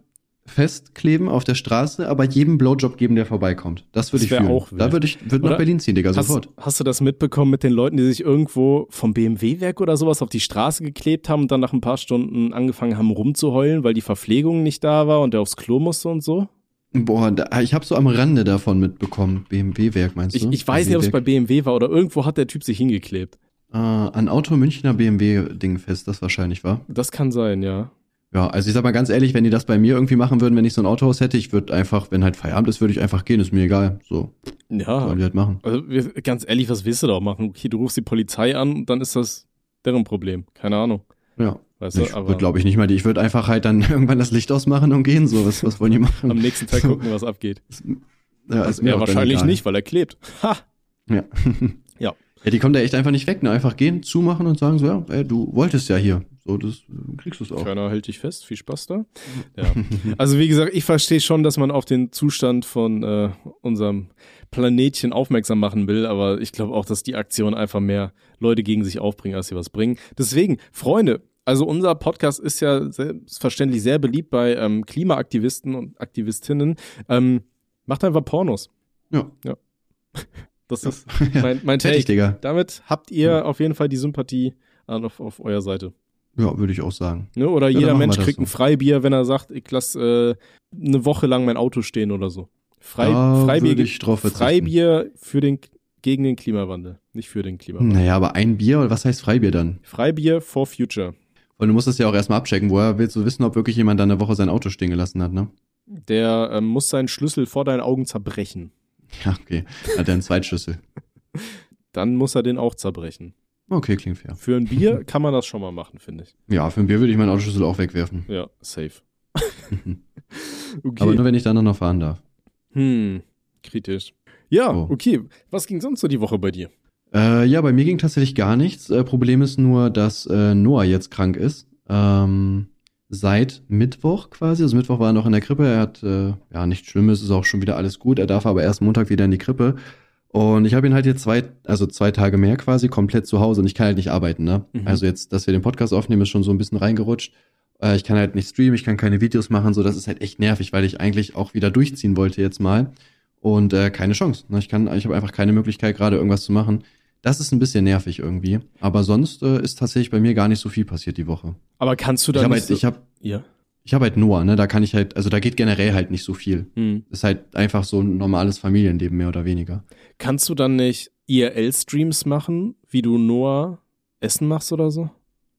festkleben auf der Straße, aber jedem Blowjob geben, der vorbeikommt. Das würde ich fühlen. Auch wild. da würde ich würde nach Berlin ziehen, Digga, hast, sofort. Hast du das mitbekommen mit den Leuten, die sich irgendwo vom BMW-Werk oder sowas auf die Straße geklebt haben und dann nach ein paar Stunden angefangen haben rumzuheulen, weil die Verpflegung nicht da war und der aufs Klo musste und so? Boah, da, ich habe so am Rande davon mitbekommen. BMW-Werk meinst du? Ich, ich weiß nicht, ob es bei BMW war oder irgendwo hat der Typ sich hingeklebt. Äh, an Auto Münchner BMW-Ding fest, das wahrscheinlich war. Das kann sein, ja. Ja, also ich sag mal ganz ehrlich, wenn die das bei mir irgendwie machen würden, wenn ich so ein Autohaus hätte, ich würde einfach, wenn halt Feierabend ist, würde ich einfach gehen, ist mir egal. So. Ja. Sollen die halt machen. Also ganz ehrlich, was willst du da auch machen? Okay, du rufst die Polizei an, dann ist das deren Problem. Keine Ahnung. Ja. Weißt du, ich würde, glaube ich, nicht mal. Ich würde einfach halt dann (laughs) irgendwann das Licht ausmachen und gehen. So, was, was wollen die machen? Am nächsten Tag (laughs) gucken, was abgeht. Ja, ist mir ja wahrscheinlich nicht, weil er klebt. Ha! Ja. ja. (laughs) Ja, die kommen da echt einfach nicht weg, ne? Einfach gehen, zumachen und sagen so, ja, ey, du wolltest ja hier. So. Das kriegst du es auch. Keiner hält dich fest. Viel Spaß da. Ja. Also wie gesagt, ich verstehe schon, dass man auf den Zustand von äh, unserem Planetchen aufmerksam machen will, aber ich glaube auch, dass die Aktion einfach mehr Leute gegen sich aufbringen, als sie was bringen. Deswegen, Freunde, also unser Podcast ist ja selbstverständlich sehr beliebt bei ähm, Klimaaktivisten und Aktivistinnen. Ähm, macht einfach Pornos. Ja. Ja. (laughs) Das ist mein, mein Fertig, Take. Digga. Damit habt ihr auf jeden Fall die Sympathie auf, auf eurer Seite. Ja, würde ich auch sagen. Ne? Oder Ja, jeder Mensch kriegt so. ein Freibier, wenn er sagt, ich lasse äh, eine Woche lang mein Auto stehen oder so. Frei, Da Freibier, ich drauf verzichten. Freibier für den, gegen den Klimawandel, nicht für den Klimawandel. Naja, aber ein Bier, oder was heißt Freibier dann? Freibier for Future. Weil du musst das ja auch erstmal abchecken. Woher willst du wissen, ob wirklich jemand da eine Woche sein Auto stehen gelassen hat, ne? Der ähm, muss seinen Schlüssel vor deinen Augen zerbrechen. (laughs) Ja, okay. Hat er einen Zweitschlüssel. Dann muss er den auch zerbrechen. Okay, klingt fair. Für ein Bier (laughs) kann man das schon mal machen, finde ich. Ja, für ein Bier würde ich meinen Autoschlüssel auch wegwerfen. Ja, safe. (laughs) okay. Aber nur wenn ich dann noch fahren darf. hm, kritisch. Ja, Oh. okay. Was ging sonst so die Woche bei dir? Äh, ja, bei mir ging tatsächlich gar nichts. Äh, Problem ist nur, dass äh, Noah jetzt krank ist. Ähm, seit Mittwoch quasi. Also Mittwoch war er noch in der Krippe. Er hat äh, ja nichts Schlimmes, ist auch schon wieder alles gut. Er darf aber erst Montag wieder in die Krippe. Und ich habe ihn halt jetzt zwei, also zwei Tage mehr quasi komplett zu Hause und ich kann halt nicht arbeiten, ne? Mhm. Also jetzt, dass wir den Podcast aufnehmen, ist schon so ein bisschen reingerutscht. Äh, ich kann halt nicht streamen, ich kann keine Videos machen, so das ist halt echt nervig, weil ich eigentlich auch wieder durchziehen wollte jetzt mal. Und äh, keine Chance. Ne? Ich kann, ich habe einfach keine Möglichkeit, gerade irgendwas zu machen. Das ist ein bisschen nervig irgendwie. Aber sonst äh, ist tatsächlich bei mir gar nicht so viel passiert die Woche. Aber kannst du Ich da habe halt, ich hab, ja. Ich hab halt Noah, ne? Da kann ich halt, also da geht generell halt nicht so viel. Hm. Ist halt einfach so ein normales Familienleben, mehr oder weniger. Kannst du dann nicht IRL-Streams machen, wie du Noah Essen machst oder so?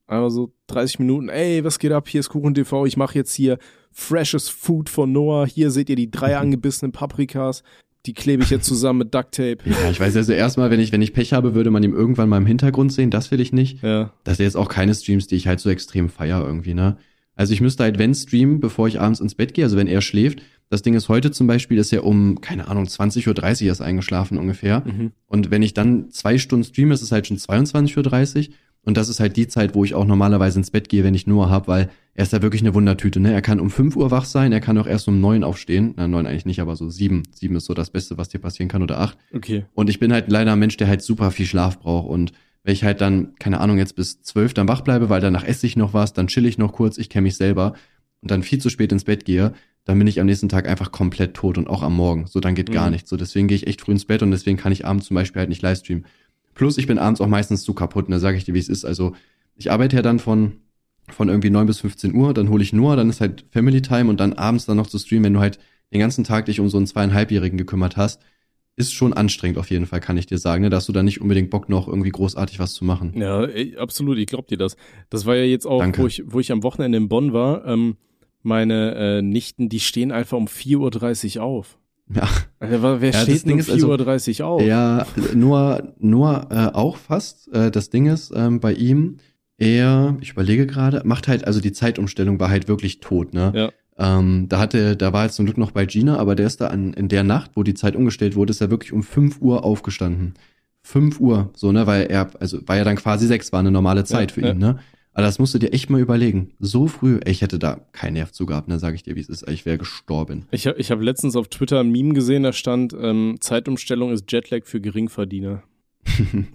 Einmal so 30 Minuten, ey, was geht ab? Hier ist Kuchen TV, ich mache jetzt hier freshes Food von Noah. Hier seht ihr die drei (laughs) angebissenen Paprikas. Die klebe ich jetzt zusammen mit Duct Tape. Ja, ich weiß also erstmal, wenn ich, wenn ich Pech habe, würde man ihn irgendwann mal im Hintergrund sehen. Das will ich nicht. Ja. Das sind jetzt auch keine Streams, die ich halt so extrem feier irgendwie, ne? Also ich müsste halt, wenn streamen, bevor ich abends ins Bett gehe, also wenn er schläft. Das Ding ist heute zum Beispiel, ist er um, keine Ahnung, 20.30 Uhr erst eingeschlafen ungefähr. Mhm. Und wenn ich dann zwei Stunden streame, ist es halt schon 22.30 Uhr. Und das ist halt die Zeit, wo ich auch normalerweise ins Bett gehe, wenn ich Noah habe, weil er ist da wirklich eine Wundertüte. Ne? Er kann um 5 Uhr wach sein, er kann auch erst um 9 aufstehen. Na, 9 eigentlich nicht, aber so 7. 7 ist so das Beste, was dir passieren kann, oder 8. Okay. Und ich bin halt leider ein Mensch, der halt super viel Schlaf braucht. Und wenn ich halt dann, keine Ahnung, jetzt bis 12 dann wach bleibe, weil danach esse ich noch was, dann chill ich noch kurz, ich kenne mich selber und dann viel zu spät ins Bett gehe, dann bin ich am nächsten Tag einfach komplett tot und auch am Morgen. So, dann geht gar Mhm. nichts. So, deswegen gehe ich echt früh ins Bett und deswegen kann ich abends zum Beispiel halt nicht livestreamen. Plus, ich bin abends auch meistens zu kaputt, ne, sage ich dir, wie es ist. Also, ich arbeite ja dann von, von irgendwie 9 bis 15 Uhr, dann hole ich nur, dann ist halt Family Time und dann abends dann noch zu streamen, wenn du halt den ganzen Tag dich um so einen zweieinhalbjährigen gekümmert hast, ist schon anstrengend auf jeden Fall, kann ich dir sagen, ne? Da hast du da nicht unbedingt Bock noch irgendwie großartig was zu machen. Ja, ey, absolut, ich glaub dir das. Das war ja jetzt auch, Danke. wo ich, wo ich am Wochenende in Bonn war. Ähm, meine äh, Nichten, die stehen einfach um 4.30 Uhr auf. Ja, wa- wer Ja, steht um ist also- 4.30 Uhr auf? ja nur, nur äh, auch fast. Äh, das Ding ist, ähm, bei ihm, er, ich überlege gerade, macht halt, also die Zeitumstellung war halt wirklich tot, ne? Ja. Ähm, da hatte, da war er zum Glück noch bei Gina, aber der ist da an, in der Nacht, wo die Zeit umgestellt wurde, ist er wirklich um 5 Uhr aufgestanden. 5 Uhr, so, ne, weil er, also war ja dann quasi 6, war eine normale Zeit Ja, für ja. ihn, ne? Aber das musst du dir echt mal überlegen. So früh, ey, ich hätte da keinen Nerv zu gehabt, ne, sag ich dir, wie es ist. Ich wäre gestorben. Ich habe ich hab letztens auf Twitter ein Meme gesehen, da stand, ähm, Zeitumstellung ist Jetlag für Geringverdiener. (laughs)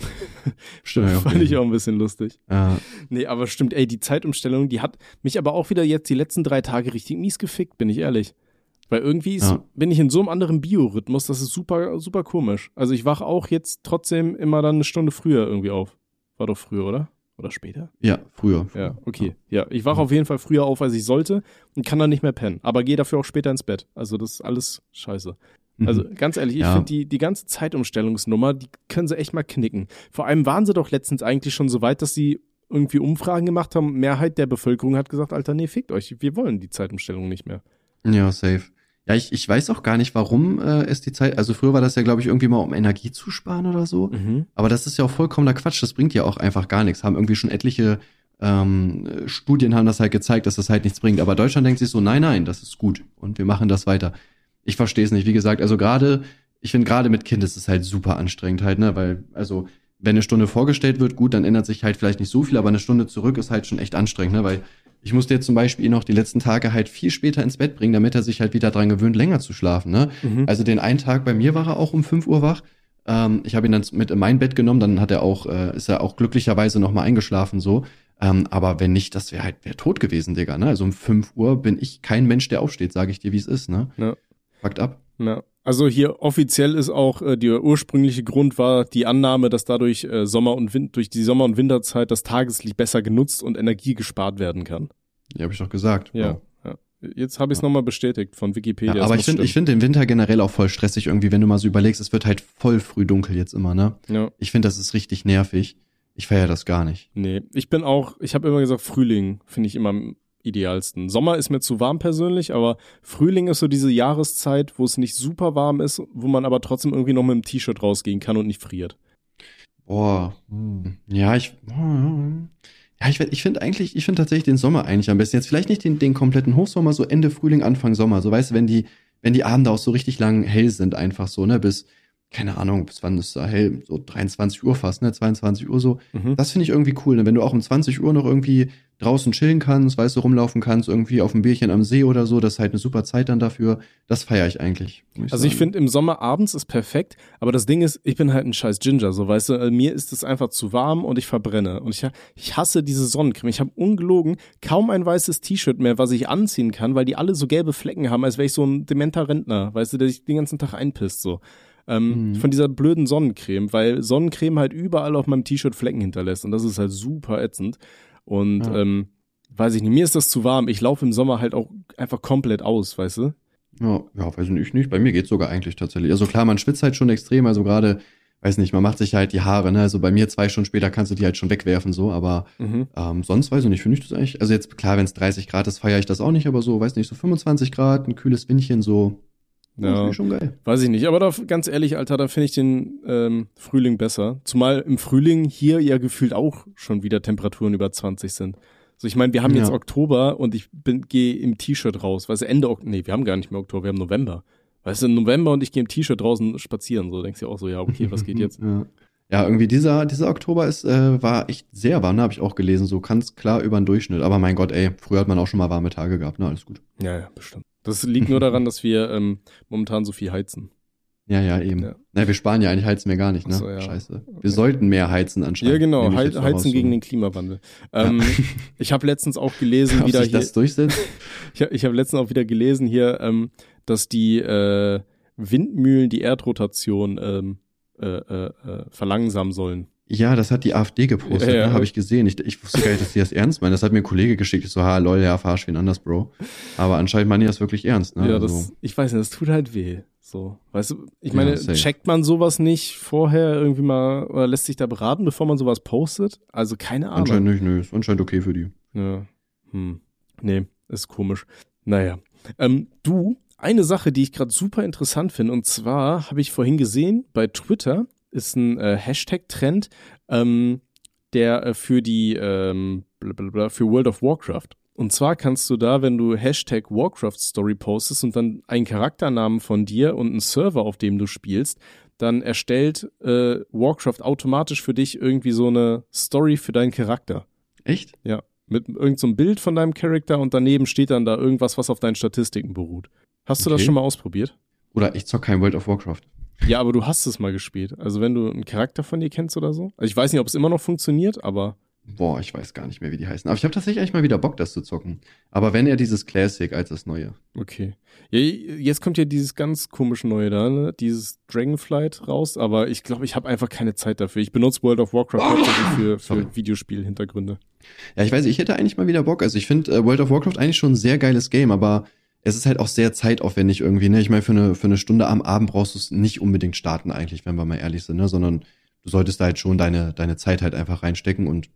Stimmt, ja, Fand ich auch ein bisschen lustig. Ja, Nee, aber stimmt, ey, die Zeitumstellung, die hat mich aber auch wieder jetzt die letzten drei Tage richtig mies gefickt, bin ich ehrlich. Weil irgendwie ist, Ja. bin ich in so einem anderen Biorhythmus, das ist super, super komisch. Also ich wach auch jetzt trotzdem immer dann eine Stunde früher irgendwie auf. War doch früher, oder? Oder später? ja, früher. Ja, okay. Ja, ich wache auf jeden Fall früher auf, als ich sollte und kann dann nicht mehr pennen. Aber gehe dafür auch später ins Bett. Also das ist alles scheiße. Mhm. Also ganz ehrlich, ich Ja. finde die, die ganze Zeitumstellungsnummer, die können sie echt mal knicken. Vor allem waren sie doch letztens eigentlich schon so weit, dass sie irgendwie Umfragen gemacht haben. Mehrheit der Bevölkerung hat gesagt, Alter, nee, fickt euch, wir wollen die Zeitumstellung nicht mehr. Ja, safe. Ja, ich, ich weiß auch gar nicht, warum äh, es die Zeit, also früher war das ja, glaube ich, irgendwie mal um Energie zu sparen oder so. Mhm. Aber das ist ja auch vollkommener Quatsch, das bringt ja auch einfach gar nichts. Haben irgendwie schon etliche ähm, äh, Studien haben das halt gezeigt, dass das halt nichts bringt. Aber Deutschland denkt sich so, nein, nein, das ist gut und wir machen das weiter. Ich verstehe es nicht. Wie gesagt, also gerade, ich finde gerade mit Kind ist es halt super anstrengend halt, ne, weil, also wenn eine Stunde vorgestellt wird, gut, dann ändert sich halt vielleicht nicht so viel, aber eine Stunde zurück ist halt schon echt anstrengend, ne? Weil ich musste jetzt zum Beispiel noch die letzten Tage halt viel später ins Bett bringen, damit er sich halt wieder dran gewöhnt, länger zu schlafen, ne? Mhm. Also den einen Tag bei mir war er auch um 5 Uhr wach. Ähm, ich habe ihn dann mit in mein Bett genommen, dann hat er auch, äh, ist er auch glücklicherweise nochmal eingeschlafen so. Ähm, aber wenn nicht, das wäre halt wär tot gewesen, Digga. Ne? Also um 5 Uhr bin ich kein Mensch, der aufsteht, sage ich dir, wie es ist. Ne? Ja. Fuckt ab. Ja. Also hier offiziell ist auch äh, der ursprüngliche Grund war die Annahme, dass dadurch äh, Sommer und Wind durch die Sommer- und Winterzeit das Tageslicht besser genutzt und Energie gespart werden kann. Ja, habe ich doch gesagt. Ja. ja. Jetzt habe ich es Ja. nochmal bestätigt von Wikipedia. Ja, aber ich finde ich stimmen. find den Winter generell auch voll stressig irgendwie, wenn du mal so überlegst, es wird halt voll früh dunkel jetzt immer, ne? Ja. Ich finde, das ist richtig nervig. Ich feiere das gar nicht. Nee, ich bin auch, ich habe immer gesagt, Frühling finde ich immer idealsten. Sommer ist mir zu warm persönlich, aber Frühling ist so diese Jahreszeit, wo es nicht super warm ist, wo man aber trotzdem irgendwie noch mit dem T-Shirt rausgehen kann und nicht friert. Boah. Ja, ich. Ja, ich, ich finde eigentlich, ich finde tatsächlich den Sommer eigentlich am besten. Jetzt vielleicht nicht den, den kompletten Hochsommer, so Ende Frühling, Anfang Sommer. So, weißt du, wenn die, wenn die Abende auch so richtig lang hell sind, einfach so, ne, bis, keine Ahnung, bis wann ist da hell? So 23 Uhr fast, ne, 22 Uhr so. Mhm. Das finde ich irgendwie cool, ne, wenn du auch um 20 Uhr noch irgendwie draußen chillen kannst, weißt du, rumlaufen kannst, irgendwie auf ein Bierchen am See oder so, das ist halt eine super Zeit dann dafür. Das feiere ich eigentlich. muss Also ich sagen. finde im Sommer abends ist perfekt, aber das Ding ist, ich bin halt ein scheiß Ginger, so weißt du, äh, mir ist es einfach zu warm und ich verbrenne und ich, ich hasse diese Sonnencreme. Ich habe ungelogen kaum ein weißes T-Shirt mehr, was ich anziehen kann, weil die alle so gelbe Flecken haben, als wäre ich so ein dementer Rentner, weißt du, der sich den ganzen Tag einpisst so. Ähm, Mhm. Von dieser blöden Sonnencreme, weil Sonnencreme halt überall auf meinem T-Shirt Flecken hinterlässt und das ist halt super ätzend. Und Ja. ähm, weiß ich nicht, mir ist das zu warm. Ich laufe im Sommer halt auch einfach komplett aus, weißt du? Ja, ja, weiß ich nicht. Bei mir geht's sogar eigentlich tatsächlich. Also klar, man schwitzt halt schon extrem, also gerade, weiß nicht, man macht sich halt die Haare, ne? Also bei mir zwei Stunden später kannst du die halt schon wegwerfen, so, aber Mhm. ähm, sonst weiß ich nicht, finde ich das eigentlich. Also jetzt, klar, wenn es 30 Grad ist, feiere ich das auch nicht, aber so, weiß nicht, so 25 Grad, ein kühles Windchen, so. Ja. Schon geil. Weiß ich nicht, aber da, ganz ehrlich, Alter, da finde ich den ähm, Frühling besser. Zumal im Frühling hier ja gefühlt auch schon wieder Temperaturen über 20 sind. So, ich meine, wir haben jetzt Ja. Oktober und ich bin gehe im T-Shirt raus. Weißt du, Ende Ok- nee, wir haben gar nicht mehr Oktober, wir haben November. Weißt du, November und ich gehe im T-Shirt draußen spazieren. So denkst du auch so, ja, okay, was geht (laughs) jetzt? Ja. Ja, irgendwie dieser, dieser Oktober ist, äh, war echt sehr warm, ne, habe ich auch gelesen, so ganz klar über den Durchschnitt. Aber mein Gott, ey, früher hat man auch schon mal warme Tage gehabt, ne, alles gut. Ja, ja, bestimmt. Das liegt nur daran, dass wir ähm, momentan so viel heizen. Ja, ja, eben. Ja. Na, wir sparen ja eigentlich heizen wir gar nicht, ne? So, ja. Scheiße. Wir sollten mehr heizen anscheinend. Ja, genau, Hei heizen raus, gegen so. den Klimawandel. Ähm, ich habe letztens auch gelesen, (laughs) Ob wieder sich hier, das durchsetzt? (laughs) Ich, hab- ich habe letztens auch wieder gelesen hier, ähm, dass die äh, Windmühlen die Erdrotation ähm, äh, äh, äh, verlangsamen sollen. Ja, das hat die AfD gepostet, Ja, ja. ne? habe ich gesehen. Ich, ich wusste gar nicht, dass die das ernst meinen. Das hat mir ein Kollege geschickt. Ich so, ha, lol, ja, verarsch wen anders, Bro. Aber anscheinend meinen die das wirklich ernst, ne? ja, das, Also, ich weiß nicht, das tut halt weh. So, weißt du, ich Ja, meine, safe. checkt man sowas nicht vorher irgendwie mal oder lässt sich da beraten, bevor man sowas postet? Also keine Ahnung. anscheinend nicht, nö, ist anscheinend okay für die. Ja. Hm. Nee, ist komisch. Naja. Ähm, du, eine Sache, die ich gerade super interessant finde, und zwar habe ich vorhin gesehen, bei Twitter ist ein äh, Hashtag-Trend, ähm, der äh, für die ähm, für World of Warcraft. Und zwar kannst du da, wenn du Hashtag Warcraft Story postest und dann einen Charakternamen von dir und einen Server, auf dem du spielst, dann erstellt äh, Warcraft automatisch für dich irgendwie so eine Story für deinen Charakter. Echt? Ja, mit irgendeinem so Bild von deinem Charakter und daneben steht dann da irgendwas, was auf deinen Statistiken beruht. Hast du das Okay. schon mal ausprobiert? Oder ich zock kein World of Warcraft. Ja, aber du hast es mal gespielt. Also wenn du einen Charakter von dir kennst oder so. Also ich weiß nicht, ob es immer noch funktioniert, aber Boah, ich weiß gar nicht mehr, wie die heißen. Aber ich habe tatsächlich eigentlich mal wieder Bock, das zu zocken. Aber wenn er dieses Classic als das Neue. okay. Ja, jetzt kommt ja dieses ganz komische neue da, ne? dieses Dragonflight raus, aber ich glaube, ich habe einfach keine Zeit dafür. Ich benutze World of Warcraft hauptsächlich für, für Videospielhintergründe. Ja, ich weiß, ich hätte eigentlich mal wieder Bock. Also ich finde äh, World of Warcraft eigentlich schon ein sehr geiles Game, aber es ist halt auch sehr zeitaufwendig irgendwie. Ne? Ich meine, für eine, für eine Stunde am Abend brauchst du es nicht unbedingt starten eigentlich, wenn wir mal ehrlich sind, ne? sondern du solltest da halt schon deine, deine Zeit halt einfach reinstecken und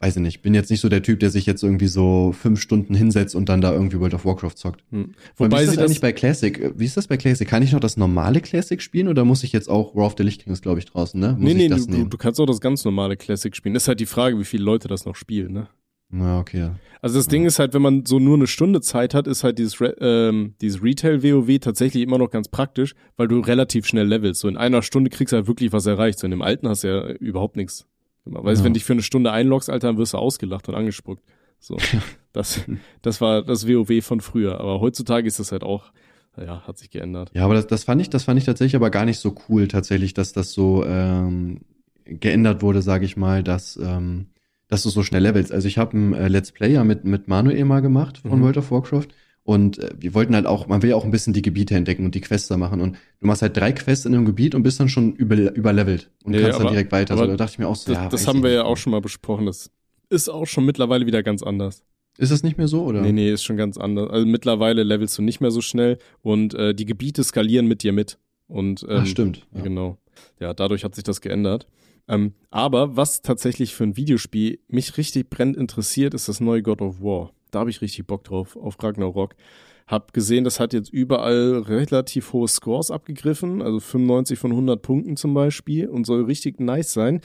weiß ich nicht, bin jetzt nicht so der Typ, der sich jetzt irgendwie so fünf Stunden hinsetzt und dann da irgendwie World of Warcraft zockt. Hm. Wobei wie ist sie das das eigentlich bei Classic? Wie ist das bei Classic? Kann ich noch das normale Classic spielen oder muss ich jetzt auch War of the Lich King ist, glaube ich, draußen, ne? Muss Nee, nee, du, du kannst auch das ganz normale Classic spielen. Das ist halt die Frage, wie viele Leute das noch spielen, ne? Na, okay. ja. Also das Ding ist halt, wenn man so nur eine Stunde Zeit hat, ist halt dieses, Re ähm, dieses Retail-WoW tatsächlich immer noch ganz praktisch, weil du relativ schnell levelst. So in einer Stunde kriegst du halt wirklich was erreicht. So in dem alten hast du ja überhaupt nichts. Weißt du, Ja. wenn dich für eine Stunde einloggst, Alter, dann wirst du ausgelacht und angespuckt. So. Das, das war das WoW von früher. Aber heutzutage ist das halt auch, ja, hat sich geändert. Ja, aber das, das fand ich, das fand ich tatsächlich aber gar nicht so cool, tatsächlich, dass das so ähm, geändert wurde, sage ich mal, dass, ähm, dass du so schnell levelst. Also ich habe ein äh, Let's Play ja mit, mit Manuel mal gemacht von Mhm. World of Warcraft. Und äh, wir wollten halt auch, man will ja auch ein bisschen die Gebiete entdecken und die Quests da machen. Und du machst halt drei Quests in einem Gebiet und bist dann schon über, überlevelt und Nee, kannst dann aber- direkt weiter. So, da dachte ich mir auch so, Das, ja, das haben wir nicht. ja auch schon mal besprochen. Das ist auch schon mittlerweile wieder ganz anders. Ist das nicht mehr so, oder? Nee, nee, ist schon ganz anders. Also mittlerweile levelst du nicht mehr so schnell und äh, die Gebiete skalieren mit dir mit. Und ähm, Ach, stimmt. Ja. Genau. Ja, dadurch hat sich das geändert. Ähm, aber was tatsächlich für ein Videospiel mich richtig brennend interessiert, ist das neue God of War. Da habe ich richtig Bock drauf, auf Ragnarok. Hab gesehen, das hat jetzt überall relativ hohe Scores abgegriffen, also 95 von 100 Punkten zum Beispiel und soll richtig nice sein.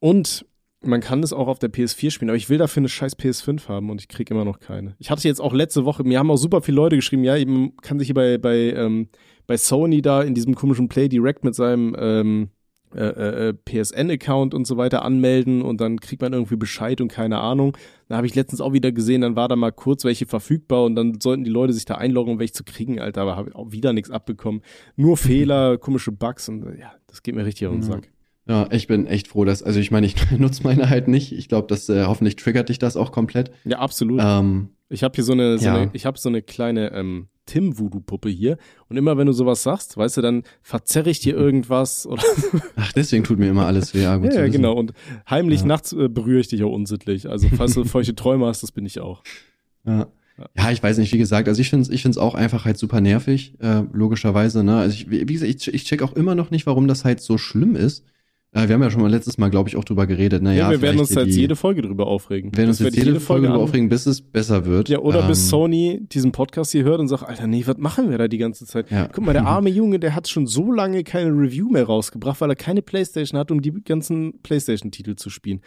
Und man kann es auch auf der PS4 spielen, aber ich will dafür eine scheiß PS5 haben und ich krieg immer noch keine. Ich hatte jetzt auch letzte Woche, mir haben auch super viele Leute geschrieben, ja, eben kann sich hier bei, bei, ähm, bei Sony da in diesem komischen Play Direct mit seinem ähm, äh, äh, PSN-Account und so weiter anmelden und dann kriegt man irgendwie Bescheid und keine Ahnung. Da habe ich letztens auch wieder gesehen, dann war da mal kurz welche verfügbar und dann sollten die Leute sich da einloggen, um welche zu kriegen, Alter, aber habe auch wieder nichts abbekommen. Nur Fehler, komische Bugs und äh, ja, das geht mir richtig auf den Ja. Sack. Ja, ich bin echt froh, dass, also ich meine, ich (laughs) nutze meine halt nicht. Ich glaube, dass äh, hoffentlich triggert dich das auch komplett. Ja, absolut. Ähm, Ich habe hier so eine, so Ja. eine ich habe so eine kleine ähm, Tim-Voodoo-Puppe hier und immer wenn du sowas sagst, weißt du, dann verzerre ich dir irgendwas oder (laughs) ach, deswegen tut mir immer alles weh. Ja, gut ja, genau und heimlich Ja. nachts äh, berühre ich dich auch unsittlich. Also falls du (laughs) feuchte Träume hast, das bin ich auch. Ja. Ja, ich weiß nicht, wie gesagt, also ich finde es ich find's auch einfach halt super nervig, äh, logischerweise, ne? Also ich, wie gesagt, ich, ich check auch immer noch nicht, warum das halt so schlimm ist. Äh, wir haben ja schon mal letztes Mal, glaube ich, auch drüber geredet. Naja, ja, wir werden uns jetzt die- jede Folge drüber aufregen. werden uns jetzt ich jede Folge darüber an- aufregen, bis es besser wird. Ja, oder bis Ähm, Sony diesen Podcast hier hört und sagt, Alter, nee, was machen wir da die ganze Zeit? Ja. Guck mal, der (laughs) arme Junge, der hat schon so lange keine Review mehr rausgebracht, weil er keine Playstation hat, um die ganzen Playstation-Titel zu spielen.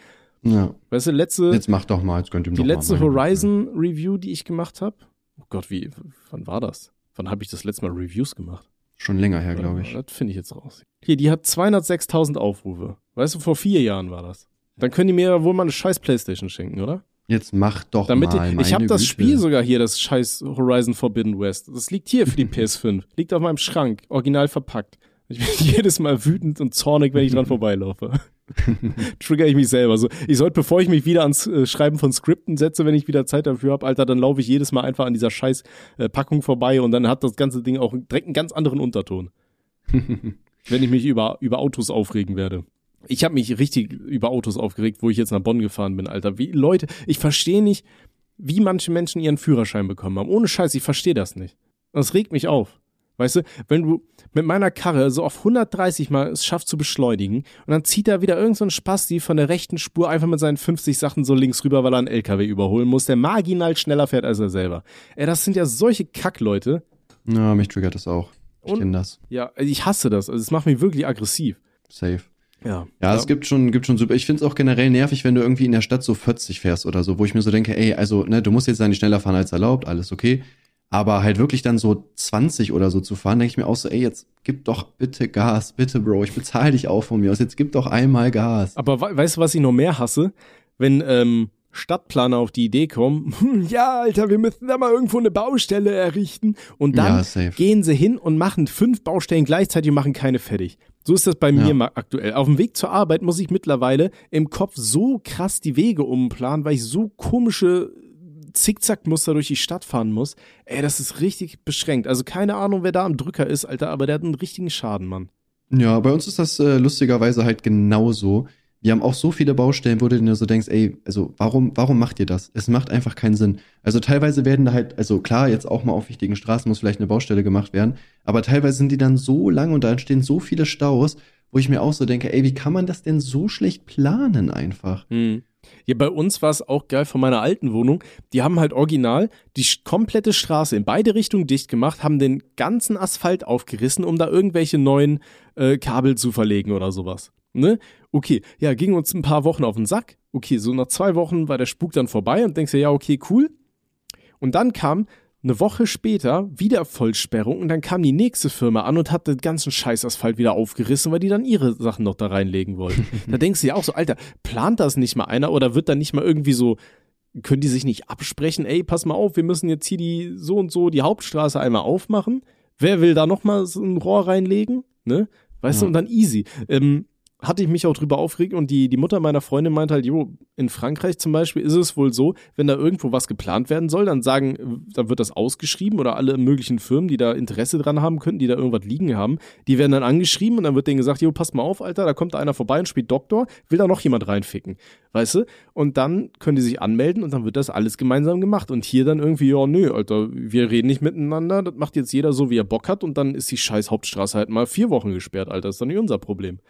Ja, Weißt du, letzte, jetzt mach doch mal, jetzt könnt ihr die letzte. Horizon-Review, die ich gemacht habe, oh Gott, wie, wann war das? Wann habe ich das letzte Mal Reviews gemacht? Schon länger her, glaube ich. Das finde ich jetzt raus. Hier, die hat 206.000 Aufrufe. Weißt du, vor vier Jahren war das. Dann können die mir ja wohl mal eine scheiß Playstation schenken, oder? Jetzt mach doch Damit mal, ich, meine ich habe das. Spiel sogar hier, das scheiß Horizon Forbidden West. Das liegt hier für die PS5. (laughs) Liegt auf meinem Schrank, original verpackt. Ich bin (laughs) jedes Mal wütend und zornig, wenn ich dran vorbeilaufe. (laughs) Trigger ich mich selber. So, ich sollte, bevor ich mich wieder ans äh, Schreiben von Skripten setze, wenn ich wieder Zeit dafür habe, Alter, dann laufe ich jedes Mal einfach an dieser scheiß äh, Packung vorbei und dann hat das ganze Ding auch direkt einen ganz anderen Unterton. Wenn ich mich über, über Autos aufregen werde. Ich habe mich richtig über Autos aufgeregt, wo ich jetzt nach Bonn gefahren bin, Alter. Wie Leute, ich verstehe nicht, wie manche Menschen ihren Führerschein bekommen haben. Ohne Scheiß, ich verstehe das nicht. Das regt mich auf. Weißt du, wenn du mit meiner Karre so auf 130 mal es schaffst zu beschleunigen und dann zieht da wieder irgend so ein Spasti von der rechten Spur einfach mit seinen 50 Sachen so links rüber, weil er einen LKW überholen muss, der marginal schneller fährt als er selber. Ey, das sind ja solche Kackleute. Ja, mich triggert das auch. Ich kenne das. Ja, ich hasse das. Also es macht mich wirklich aggressiv. Safe. Ja. Ja, es gibt schon, gibt schon super. Ich find's auch generell nervig, wenn du irgendwie in der Stadt so 40 fährst oder so, wo ich mir so denke, ey, also, ne, du musst jetzt nicht schneller fahren als erlaubt, alles okay. Aber halt wirklich dann so 20 oder so zu fahren, denke ich mir auch so, ey, jetzt gib doch bitte Gas, bitte, Bro, ich bezahle dich auch von mir aus, jetzt gib doch einmal Gas. Aber we weißt du, was ich noch mehr hasse? Wenn ähm, Stadtplaner auf die Idee kommen, (laughs) ja, Alter, wir müssen da mal irgendwo eine Baustelle errichten. Und dann Ja, gehen sie hin und machen fünf Baustellen gleichzeitig und machen keine fertig. So ist das bei mir Ja. mal aktuell. Auf dem Weg zur Arbeit muss ich mittlerweile im Kopf so krass die Wege umplanen, weil ich so komische Zickzackmuster durch die Stadt fahren muss. Ey, das ist richtig beschränkt. Also keine Ahnung, wer da am Drücker ist, Alter, aber der hat einen richtigen Schaden, Mann. Ja, bei uns ist das äh, lustigerweise halt genauso. Wir haben auch so viele Baustellen, wo du dir so denkst, ey, also warum, warum macht ihr das? Es macht einfach keinen Sinn. Also teilweise werden da halt, also klar, jetzt auch mal auf wichtigen Straßen muss vielleicht eine Baustelle gemacht werden, aber teilweise sind die dann so lang und da entstehen so viele Staus, wo ich mir auch so denke, ey, wie kann man das denn so schlecht planen einfach? Hm. Ja, bei uns war es auch geil von meiner alten Wohnung. Die haben halt original die komplette Straße in beide Richtungen dicht gemacht, haben den ganzen Asphalt aufgerissen, um da irgendwelche neuen äh, Kabel zu verlegen oder sowas. Ne? Okay, ja, ging uns ein paar Wochen auf den Sack. Okay, so nach zwei Wochen war der Spuk dann vorbei und denkst dir, ja, okay, cool. Und dann kam eine Woche später wieder Vollsperrung und dann kam die nächste Firma an und hat den ganzen Scheißasphalt wieder aufgerissen, weil die dann ihre Sachen noch da reinlegen wollten. (laughs) da denkst du ja auch so, Alter, plant das nicht mal einer oder wird dann nicht mal irgendwie so, können die sich nicht absprechen, ey, pass mal auf, wir müssen jetzt hier die so und so die Hauptstraße einmal aufmachen. Wer will da nochmal so ein Rohr reinlegen? Ne? Weißt ja. du, und dann easy. Ähm, hatte ich mich auch drüber aufgeregt und die, die Mutter meiner Freundin meint halt, jo, in Frankreich zum Beispiel ist es wohl so, wenn da irgendwo was geplant werden soll, dann sagen, dann wird das ausgeschrieben oder alle möglichen Firmen, die da Interesse dran haben könnten, die da irgendwas liegen haben, die werden dann angeschrieben und dann wird denen gesagt, jo, pass mal auf, Alter, da kommt einer vorbei und spielt Doktor, will da noch jemand reinficken, weißt du? Und dann können die sich anmelden und dann wird das alles gemeinsam gemacht und hier dann irgendwie, ja, nö, Alter, wir reden nicht miteinander, das macht jetzt jeder so, wie er Bock hat und dann ist die scheiß Hauptstraße halt mal vier Wochen gesperrt, Alter, das ist dann nicht unser Problem.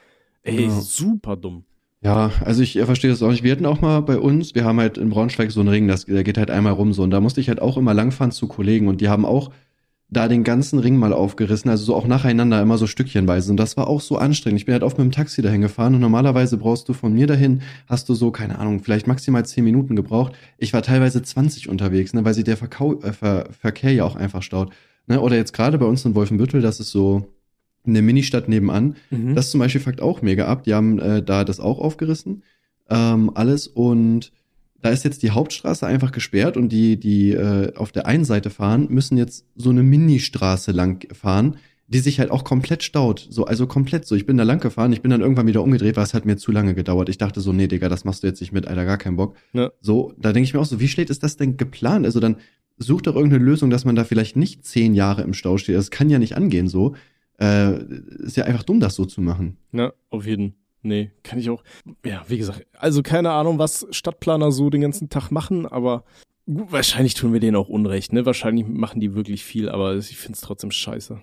Ey, ja. super dumm. Ja, also ich verstehe das auch nicht. Wir hatten auch mal bei uns, wir haben halt in Braunschweig so einen Ring, das, der geht halt einmal rum so. Und da musste ich halt auch immer langfahren zu Kollegen und die haben auch da den ganzen Ring mal aufgerissen, also so auch nacheinander immer so stückchenweise. Und das war auch so anstrengend. Ich bin halt oft mit dem Taxi dahin gefahren und normalerweise brauchst du von mir dahin, hast du so, keine Ahnung, vielleicht maximal zehn Minuten gebraucht. Ich war teilweise 20 unterwegs, ne, weil sich der Verkau äh, Ver Verkehr ja auch einfach staut. Ne? Oder jetzt gerade bei uns in Wolfenbüttel, das ist so eine Ministadt nebenan. Mhm. Das zum Beispiel fuckt auch mega ab. Die haben äh, da das auch aufgerissen. Ähm, alles und da ist jetzt die Hauptstraße einfach gesperrt und die, die äh, auf der einen Seite fahren, müssen jetzt so eine Ministraße lang fahren, die sich halt auch komplett staut. So, also komplett so. Ich bin da lang gefahren, ich bin dann irgendwann wieder umgedreht, weil es hat mir zu lange gedauert. Ich dachte so, nee, Digga, das machst du jetzt nicht mit, Alter, gar keinen Bock. Ja. So, da denke ich mir auch so, wie schlecht ist das denn geplant? Also dann sucht doch irgendeine Lösung, dass man da vielleicht nicht zehn Jahre im Stau steht. Das kann ja nicht angehen so äh, ist ja einfach dumm, das so zu machen. Ja, auf jeden. Nee, kann ich auch. Ja, wie gesagt, also keine Ahnung, was Stadtplaner so den ganzen Tag machen, aber gut, wahrscheinlich tun wir denen auch Unrecht, ne? Wahrscheinlich machen die wirklich viel, aber ich find's trotzdem scheiße.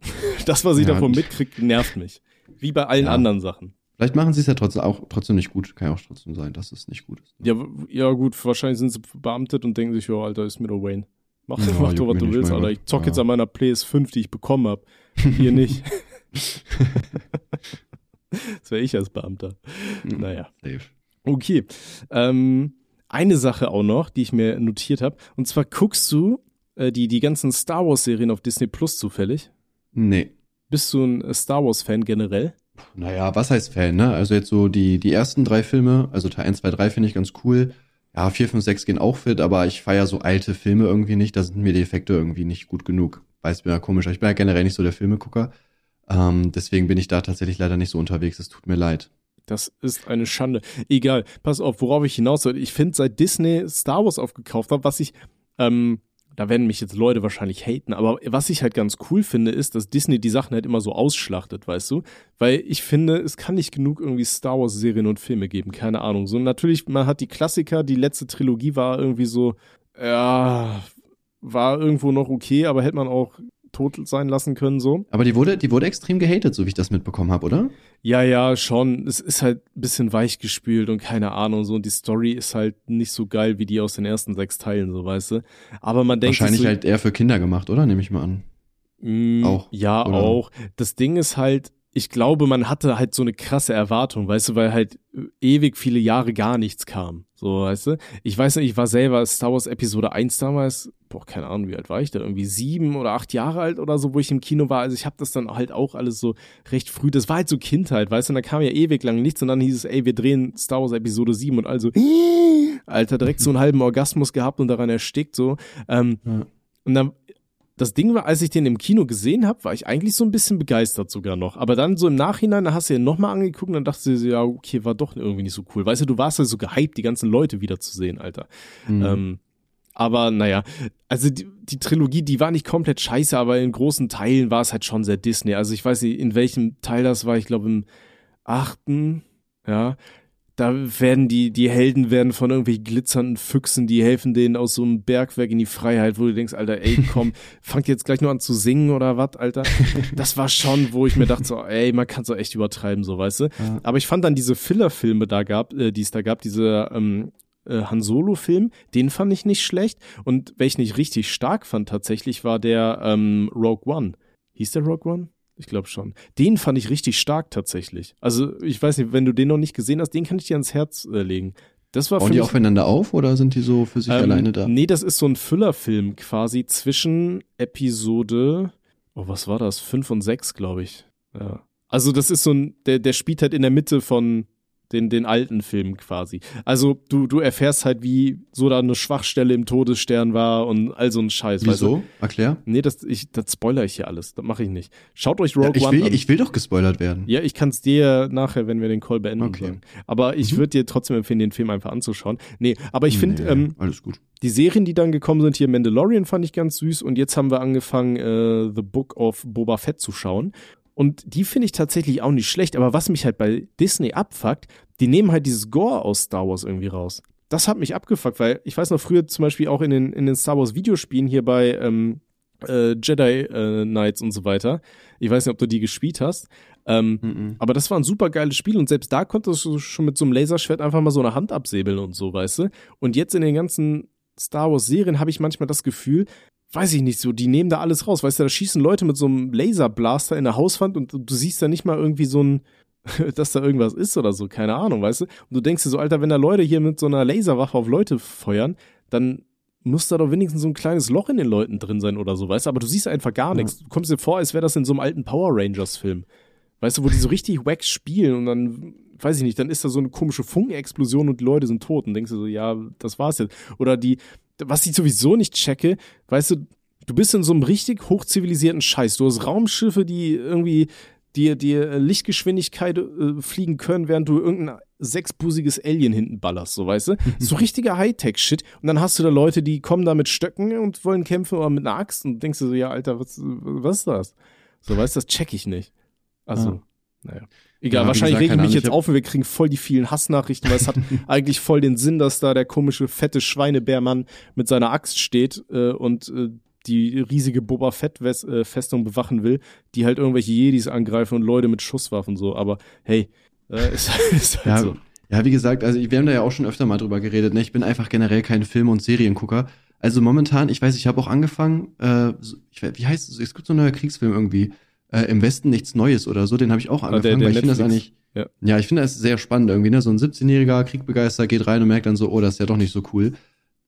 (laughs) das, was ich ja, davon mitkriege, nervt mich. Wie bei allen ja. anderen Sachen. Vielleicht machen sie es ja trotzdem auch trotzdem nicht gut. Kann ja auch trotzdem sein, dass es nicht gut ist. Ja, ja gut, wahrscheinlich sind sie beamtet und denken sich, ja, Alter, ist mir doch Wayne. Mach, ja, mach doch, was du willst, Alter. Ich zock ja. jetzt an meiner PS5, die ich bekommen hab. Hier nicht. (laughs) (laughs) das wäre ich als Beamter. Mhm. Naja. Safe. Okay. Ähm, eine Sache auch noch, die ich mir notiert habe. Und zwar guckst du äh, die, die ganzen Star Wars-Serien auf Disney Plus zufällig? Nee. Bist du ein Star Wars-Fan generell? Naja, was heißt Fan, ne? Also jetzt so die, die ersten drei Filme, also Teil 1, 2, 3 finde ich ganz cool. Ja, 4, 5, 6 gehen auch fit, aber ich feiere so alte Filme irgendwie nicht. Da sind mir die Effekte irgendwie nicht gut genug. Weiß mir ja komisch. Ich bin ja generell nicht so der Filmegucker. Ähm, deswegen bin ich da tatsächlich leider nicht so unterwegs. Es tut mir leid. Das ist eine Schande. Egal, pass auf, worauf ich hinaus soll. Ich finde, seit Disney Star Wars aufgekauft hat, was ich ähm, da werden mich jetzt Leute wahrscheinlich haten, aber was ich halt ganz cool finde, ist, dass Disney die Sachen halt immer so ausschlachtet, weißt du? Weil ich finde, es kann nicht genug irgendwie Star Wars Serien und Filme geben, keine Ahnung. So natürlich, man hat die Klassiker, die letzte Trilogie war irgendwie so, ja, war irgendwo noch okay, aber hätte man auch tot sein lassen können, so. Aber die wurde, die wurde extrem gehatet, so wie ich das mitbekommen habe, oder? Ja, ja, schon. Es ist halt ein bisschen weich gespült und keine Ahnung, so. Und die Story ist halt nicht so geil wie die aus den ersten sechs Teilen, so, weißt du. Aber man denkt. Wahrscheinlich so, halt eher für Kinder gemacht, oder? Nehme ich mal an. Mm, auch. Ja, oder? auch. Das Ding ist halt, ich glaube, man hatte halt so eine krasse Erwartung, weißt du, weil halt ewig viele Jahre gar nichts kam. So, weißt du? Ich weiß nicht, ich war selber Star Wars Episode 1 damals, boah, keine Ahnung, wie alt war ich da? Irgendwie sieben oder acht Jahre alt oder so, wo ich im Kino war. Also ich habe das dann halt auch alles so recht früh, das war halt so Kindheit, weißt du, und da kam ja ewig lang nichts und dann hieß es, ey, wir drehen Star Wars Episode 7 und also, (laughs) Alter, direkt so einen halben Orgasmus gehabt und daran erstickt, so. Ähm, ja. Und dann das Ding war, als ich den im Kino gesehen habe, war ich eigentlich so ein bisschen begeistert sogar noch. Aber dann so im Nachhinein, da hast du ihn nochmal angeguckt und dann dachte du, ja, okay, war doch irgendwie nicht so cool. Weißt du, du warst ja so gehypt, die ganzen Leute wiederzusehen, Alter. Mhm. Ähm, aber naja, also die, die Trilogie, die war nicht komplett scheiße, aber in großen Teilen war es halt schon sehr Disney. Also ich weiß nicht, in welchem Teil das war, ich glaube im achten, ja, da werden die, die Helden werden von irgendwelchen glitzernden Füchsen, die helfen denen aus so einem Bergwerk in die Freiheit, wo du denkst, Alter, ey, (laughs) komm, fangt jetzt gleich nur an zu singen oder was, Alter. Das war schon, wo ich mir dachte, so, ey, man kann so echt übertreiben, so, weißt du. Ja. Aber ich fand dann diese Filler-Filme da gab, äh, die es da gab, diese ähm, äh, Han Solo-Film, den fand ich nicht schlecht. Und welchen ich richtig stark fand tatsächlich, war der ähm, Rogue One. Hieß der Rogue One? Ich glaube schon. Den fand ich richtig stark tatsächlich. Also ich weiß nicht, wenn du den noch nicht gesehen hast, den kann ich dir ans Herz äh, legen. Das war Bauen die aufeinander auf oder sind die so für sich ähm, alleine da? Nee, das ist so ein Füllerfilm quasi zwischen Episode, oh, was war das? Fünf und sechs, glaube ich. Ja. Also das ist so ein, der, der spielt halt in der Mitte von den, den alten Film quasi. Also du, du erfährst halt, wie so da eine Schwachstelle im Todesstern war und all so ein Scheiß. Wieso? Weißt du? Erklär. Nee, das, ich, das spoiler ich hier alles. Das mache ich nicht. Schaut euch Rogue ja, ich One will, an. Ich will doch gespoilert werden. Ja, ich kann es dir nachher, wenn wir den Call beenden, okay. sagen. Aber ich Mhm. würde dir trotzdem empfehlen, den Film einfach anzuschauen. Nee, aber ich finde, Nee, ähm, alles gut. die Serien, die dann gekommen sind, hier Mandalorian fand ich ganz süß und jetzt haben wir angefangen, äh, The Book of Boba Fett zu schauen. Und die finde ich tatsächlich auch nicht schlecht, aber was mich halt bei Disney abfuckt, die nehmen halt dieses Gore aus Star Wars irgendwie raus. Das hat mich abgefuckt, weil ich weiß noch früher zum Beispiel auch in den, in den Star Wars Videospielen hier bei ähm, äh, Jedi äh, Knights und so weiter. Ich weiß nicht, ob du die gespielt hast. Ähm, Mhm. aber das war ein super geiles Spiel und selbst da konntest du schon mit so einem Laserschwert einfach mal so eine Hand absäbeln und so, weißt du? Und jetzt in den ganzen Star Wars Serien habe ich manchmal das Gefühl, weiß ich nicht so, die nehmen da alles raus, weißt du, da schießen Leute mit so einem Laserblaster in der Hauswand und du, siehst da nicht mal irgendwie so ein, (laughs) dass da irgendwas ist oder so, keine Ahnung, weißt du? Und du denkst dir so, Alter, wenn da Leute hier mit so einer Laserwaffe auf Leute feuern, dann muss da doch wenigstens so ein kleines Loch in den Leuten drin sein oder so, weißt du? Aber du siehst einfach gar nichts. Du kommst dir vor, als wäre das in so einem alten Power Rangers Film. Weißt du, wo die so richtig wack spielen und dann, weiß ich nicht, dann ist da so eine komische Funkenexplosion und die Leute sind tot und denkst du so, ja, das war's jetzt. Oder die, was ich sowieso nicht checke, weißt du, du bist in so einem richtig hochzivilisierten Scheiß. Du hast Raumschiffe, die irgendwie dir dir Lichtgeschwindigkeit äh, fliegen können, während du irgendein sechsbusiges Alien hinten ballerst, so weißt du? (laughs) So richtiger Hightech-Shit. Und dann hast du da Leute, die kommen da mit Stöcken und wollen kämpfen oder mit einer Axt und denkst du so, ja, Alter, was, was ist das? So, weißt du, das check ich nicht. Also, Ja. naja. Egal, Ja, wahrscheinlich gesagt, rege ich mich jetzt auf und wir kriegen voll die vielen Hassnachrichten, weil es hat (laughs) eigentlich voll den Sinn, dass da der komische, fette Schweinebärmann mit seiner Axt steht äh, und äh, die riesige Boba Fett-Festung bewachen will, die halt irgendwelche Jedis angreifen und Leute mit Schusswaffen so. Aber hey, äh, (laughs) ist, ist halt Ja, so. ja, wie gesagt, also wir haben da ja auch schon öfter mal drüber geredet. Ne? Ich bin einfach generell kein Film- und Seriengucker. Also momentan, ich weiß, ich habe auch angefangen, äh, ich, wie heißt es? Es gibt so einen neuen Kriegsfilm irgendwie. Äh, Im Westen nichts Neues oder so, den habe ich auch Ah, der- angefangen, der weil ich finde das eigentlich, Ja. ja, ich finde das sehr spannend irgendwie, ne? So ein 17-jähriger Kriegbegeistert geht rein und merkt dann so, oh, das ist ja doch nicht so cool.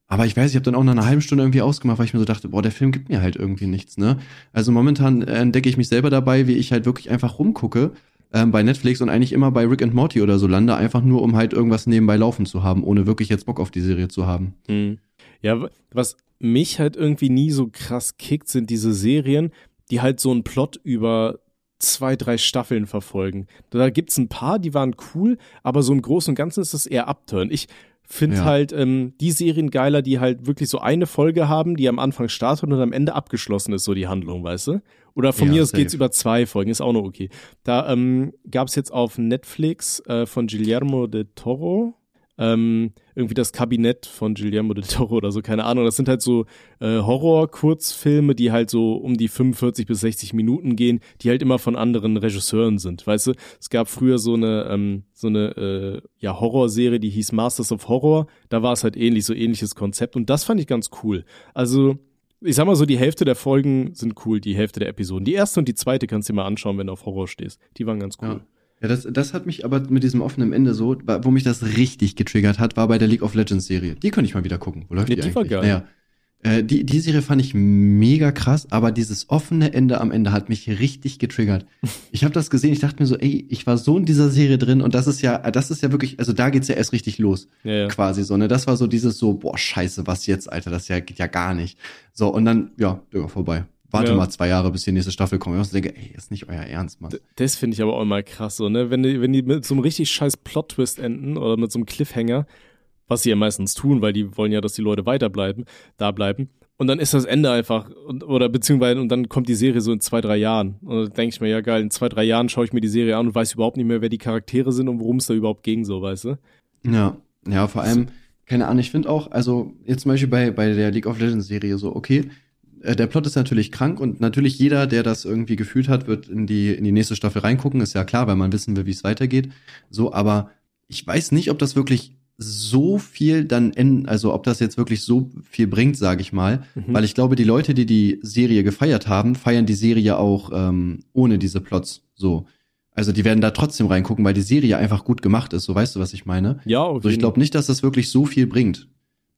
Aber ich weiß, ich habe dann auch nach einer halben Stunde irgendwie ausgemacht, weil ich mir so dachte, boah, der Film gibt mir halt irgendwie nichts, ne? Also momentan äh, entdecke ich mich selber dabei, wie ich halt wirklich einfach rumgucke ähm, bei Netflix und eigentlich immer bei Rick and Morty oder so lande, einfach nur um halt irgendwas nebenbei laufen zu haben, ohne wirklich jetzt Bock auf die Serie zu haben. Hm. Ja, was mich halt irgendwie nie so krass kickt, sind diese Serien, die halt so einen Plot über zwei, drei Staffeln verfolgen. Da gibt's ein paar, die waren cool, aber so im Großen und Ganzen ist das eher Upturn. Ich finde Ja. halt ähm, die Serien geiler, die halt wirklich so eine Folge haben, die am Anfang startet und am Ende abgeschlossen ist, so die Handlung, weißt du? Oder von Ja, mir aus safe. geht's über zwei Folgen, ist auch noch okay. Da ähm, gab's jetzt auf Netflix äh, von Guillermo del Toro ähm, irgendwie das Kabinett von Guillermo del Toro oder so, keine Ahnung. Das sind halt so äh, Horror-Kurzfilme, die halt so um die 45 bis 60 Minuten gehen, die halt immer von anderen Regisseuren sind. Weißt du, es gab früher so eine ähm, so eine äh, ja Horrorserie, die hieß Masters of Horror. Da war es halt ähnlich, so ähnliches Konzept und das fand ich ganz cool. Also ich sag mal so, die Hälfte der Folgen sind cool, die Hälfte der Episoden. Die erste und die zweite kannst du dir mal anschauen, wenn du auf Horror stehst. Die waren ganz cool. Ja. Ja, das, das hat mich aber mit diesem offenen Ende so, wo mich das richtig getriggert hat, war bei der League of Legends Serie. Die könnte ich mal wieder gucken. Wo läuft Ja, die, die war eigentlich? geil. Naja, äh, die, die Serie fand ich mega krass, aber dieses offene Ende am Ende hat mich richtig getriggert. (laughs) Ich habe das gesehen, ich dachte mir so, ey, ich war so in dieser Serie drin und das ist ja, das ist ja wirklich, also da geht's ja erst richtig los, Ja, ja. quasi so, ne? Das war so dieses so, boah, scheiße, was jetzt, Alter, das ja, geht ja gar nicht. So, und dann, ja, ja vorbei. Warte Ja. mal zwei Jahre, bis die nächste Staffel kommt. Ich denke, ey, ist nicht euer Ernst, Mann. Das finde ich aber auch immer krass, so, ne? Wenn die, wenn die mit so einem richtig scheiß Plot-Twist enden oder mit so einem Cliffhanger, was sie ja meistens tun, weil die wollen ja, dass die Leute weiterbleiben, da bleiben. Und dann ist das Ende einfach, und, oder beziehungsweise, und dann kommt die Serie so in zwei, drei Jahren. Und dann denke ich mir, ja geil, in zwei, drei Jahren schaue ich mir die Serie an und weiß überhaupt nicht mehr, wer die Charaktere sind und worum es da überhaupt ging, so, weißt du? Ja, ja, vor allem, keine Ahnung, ich finde auch, also jetzt zum Beispiel bei, bei der League of Legends Serie so, okay, der Plot ist natürlich krank und natürlich jeder, der das irgendwie gefühlt hat, wird in die, in die nächste Staffel reingucken, ist ja klar, weil man wissen will, wie es weitergeht. So, aber ich weiß nicht, ob das wirklich so viel dann in, also ob das jetzt wirklich so viel bringt, sage ich mal, mhm. weil ich glaube, die Leute, die die Serie gefeiert haben, feiern die Serie auch ähm, ohne diese Plots. So, also die werden da trotzdem reingucken, weil die Serie einfach gut gemacht ist. So weißt du, was ich meine? Ja. Okay. Also ich glaube nicht, dass das wirklich so viel bringt.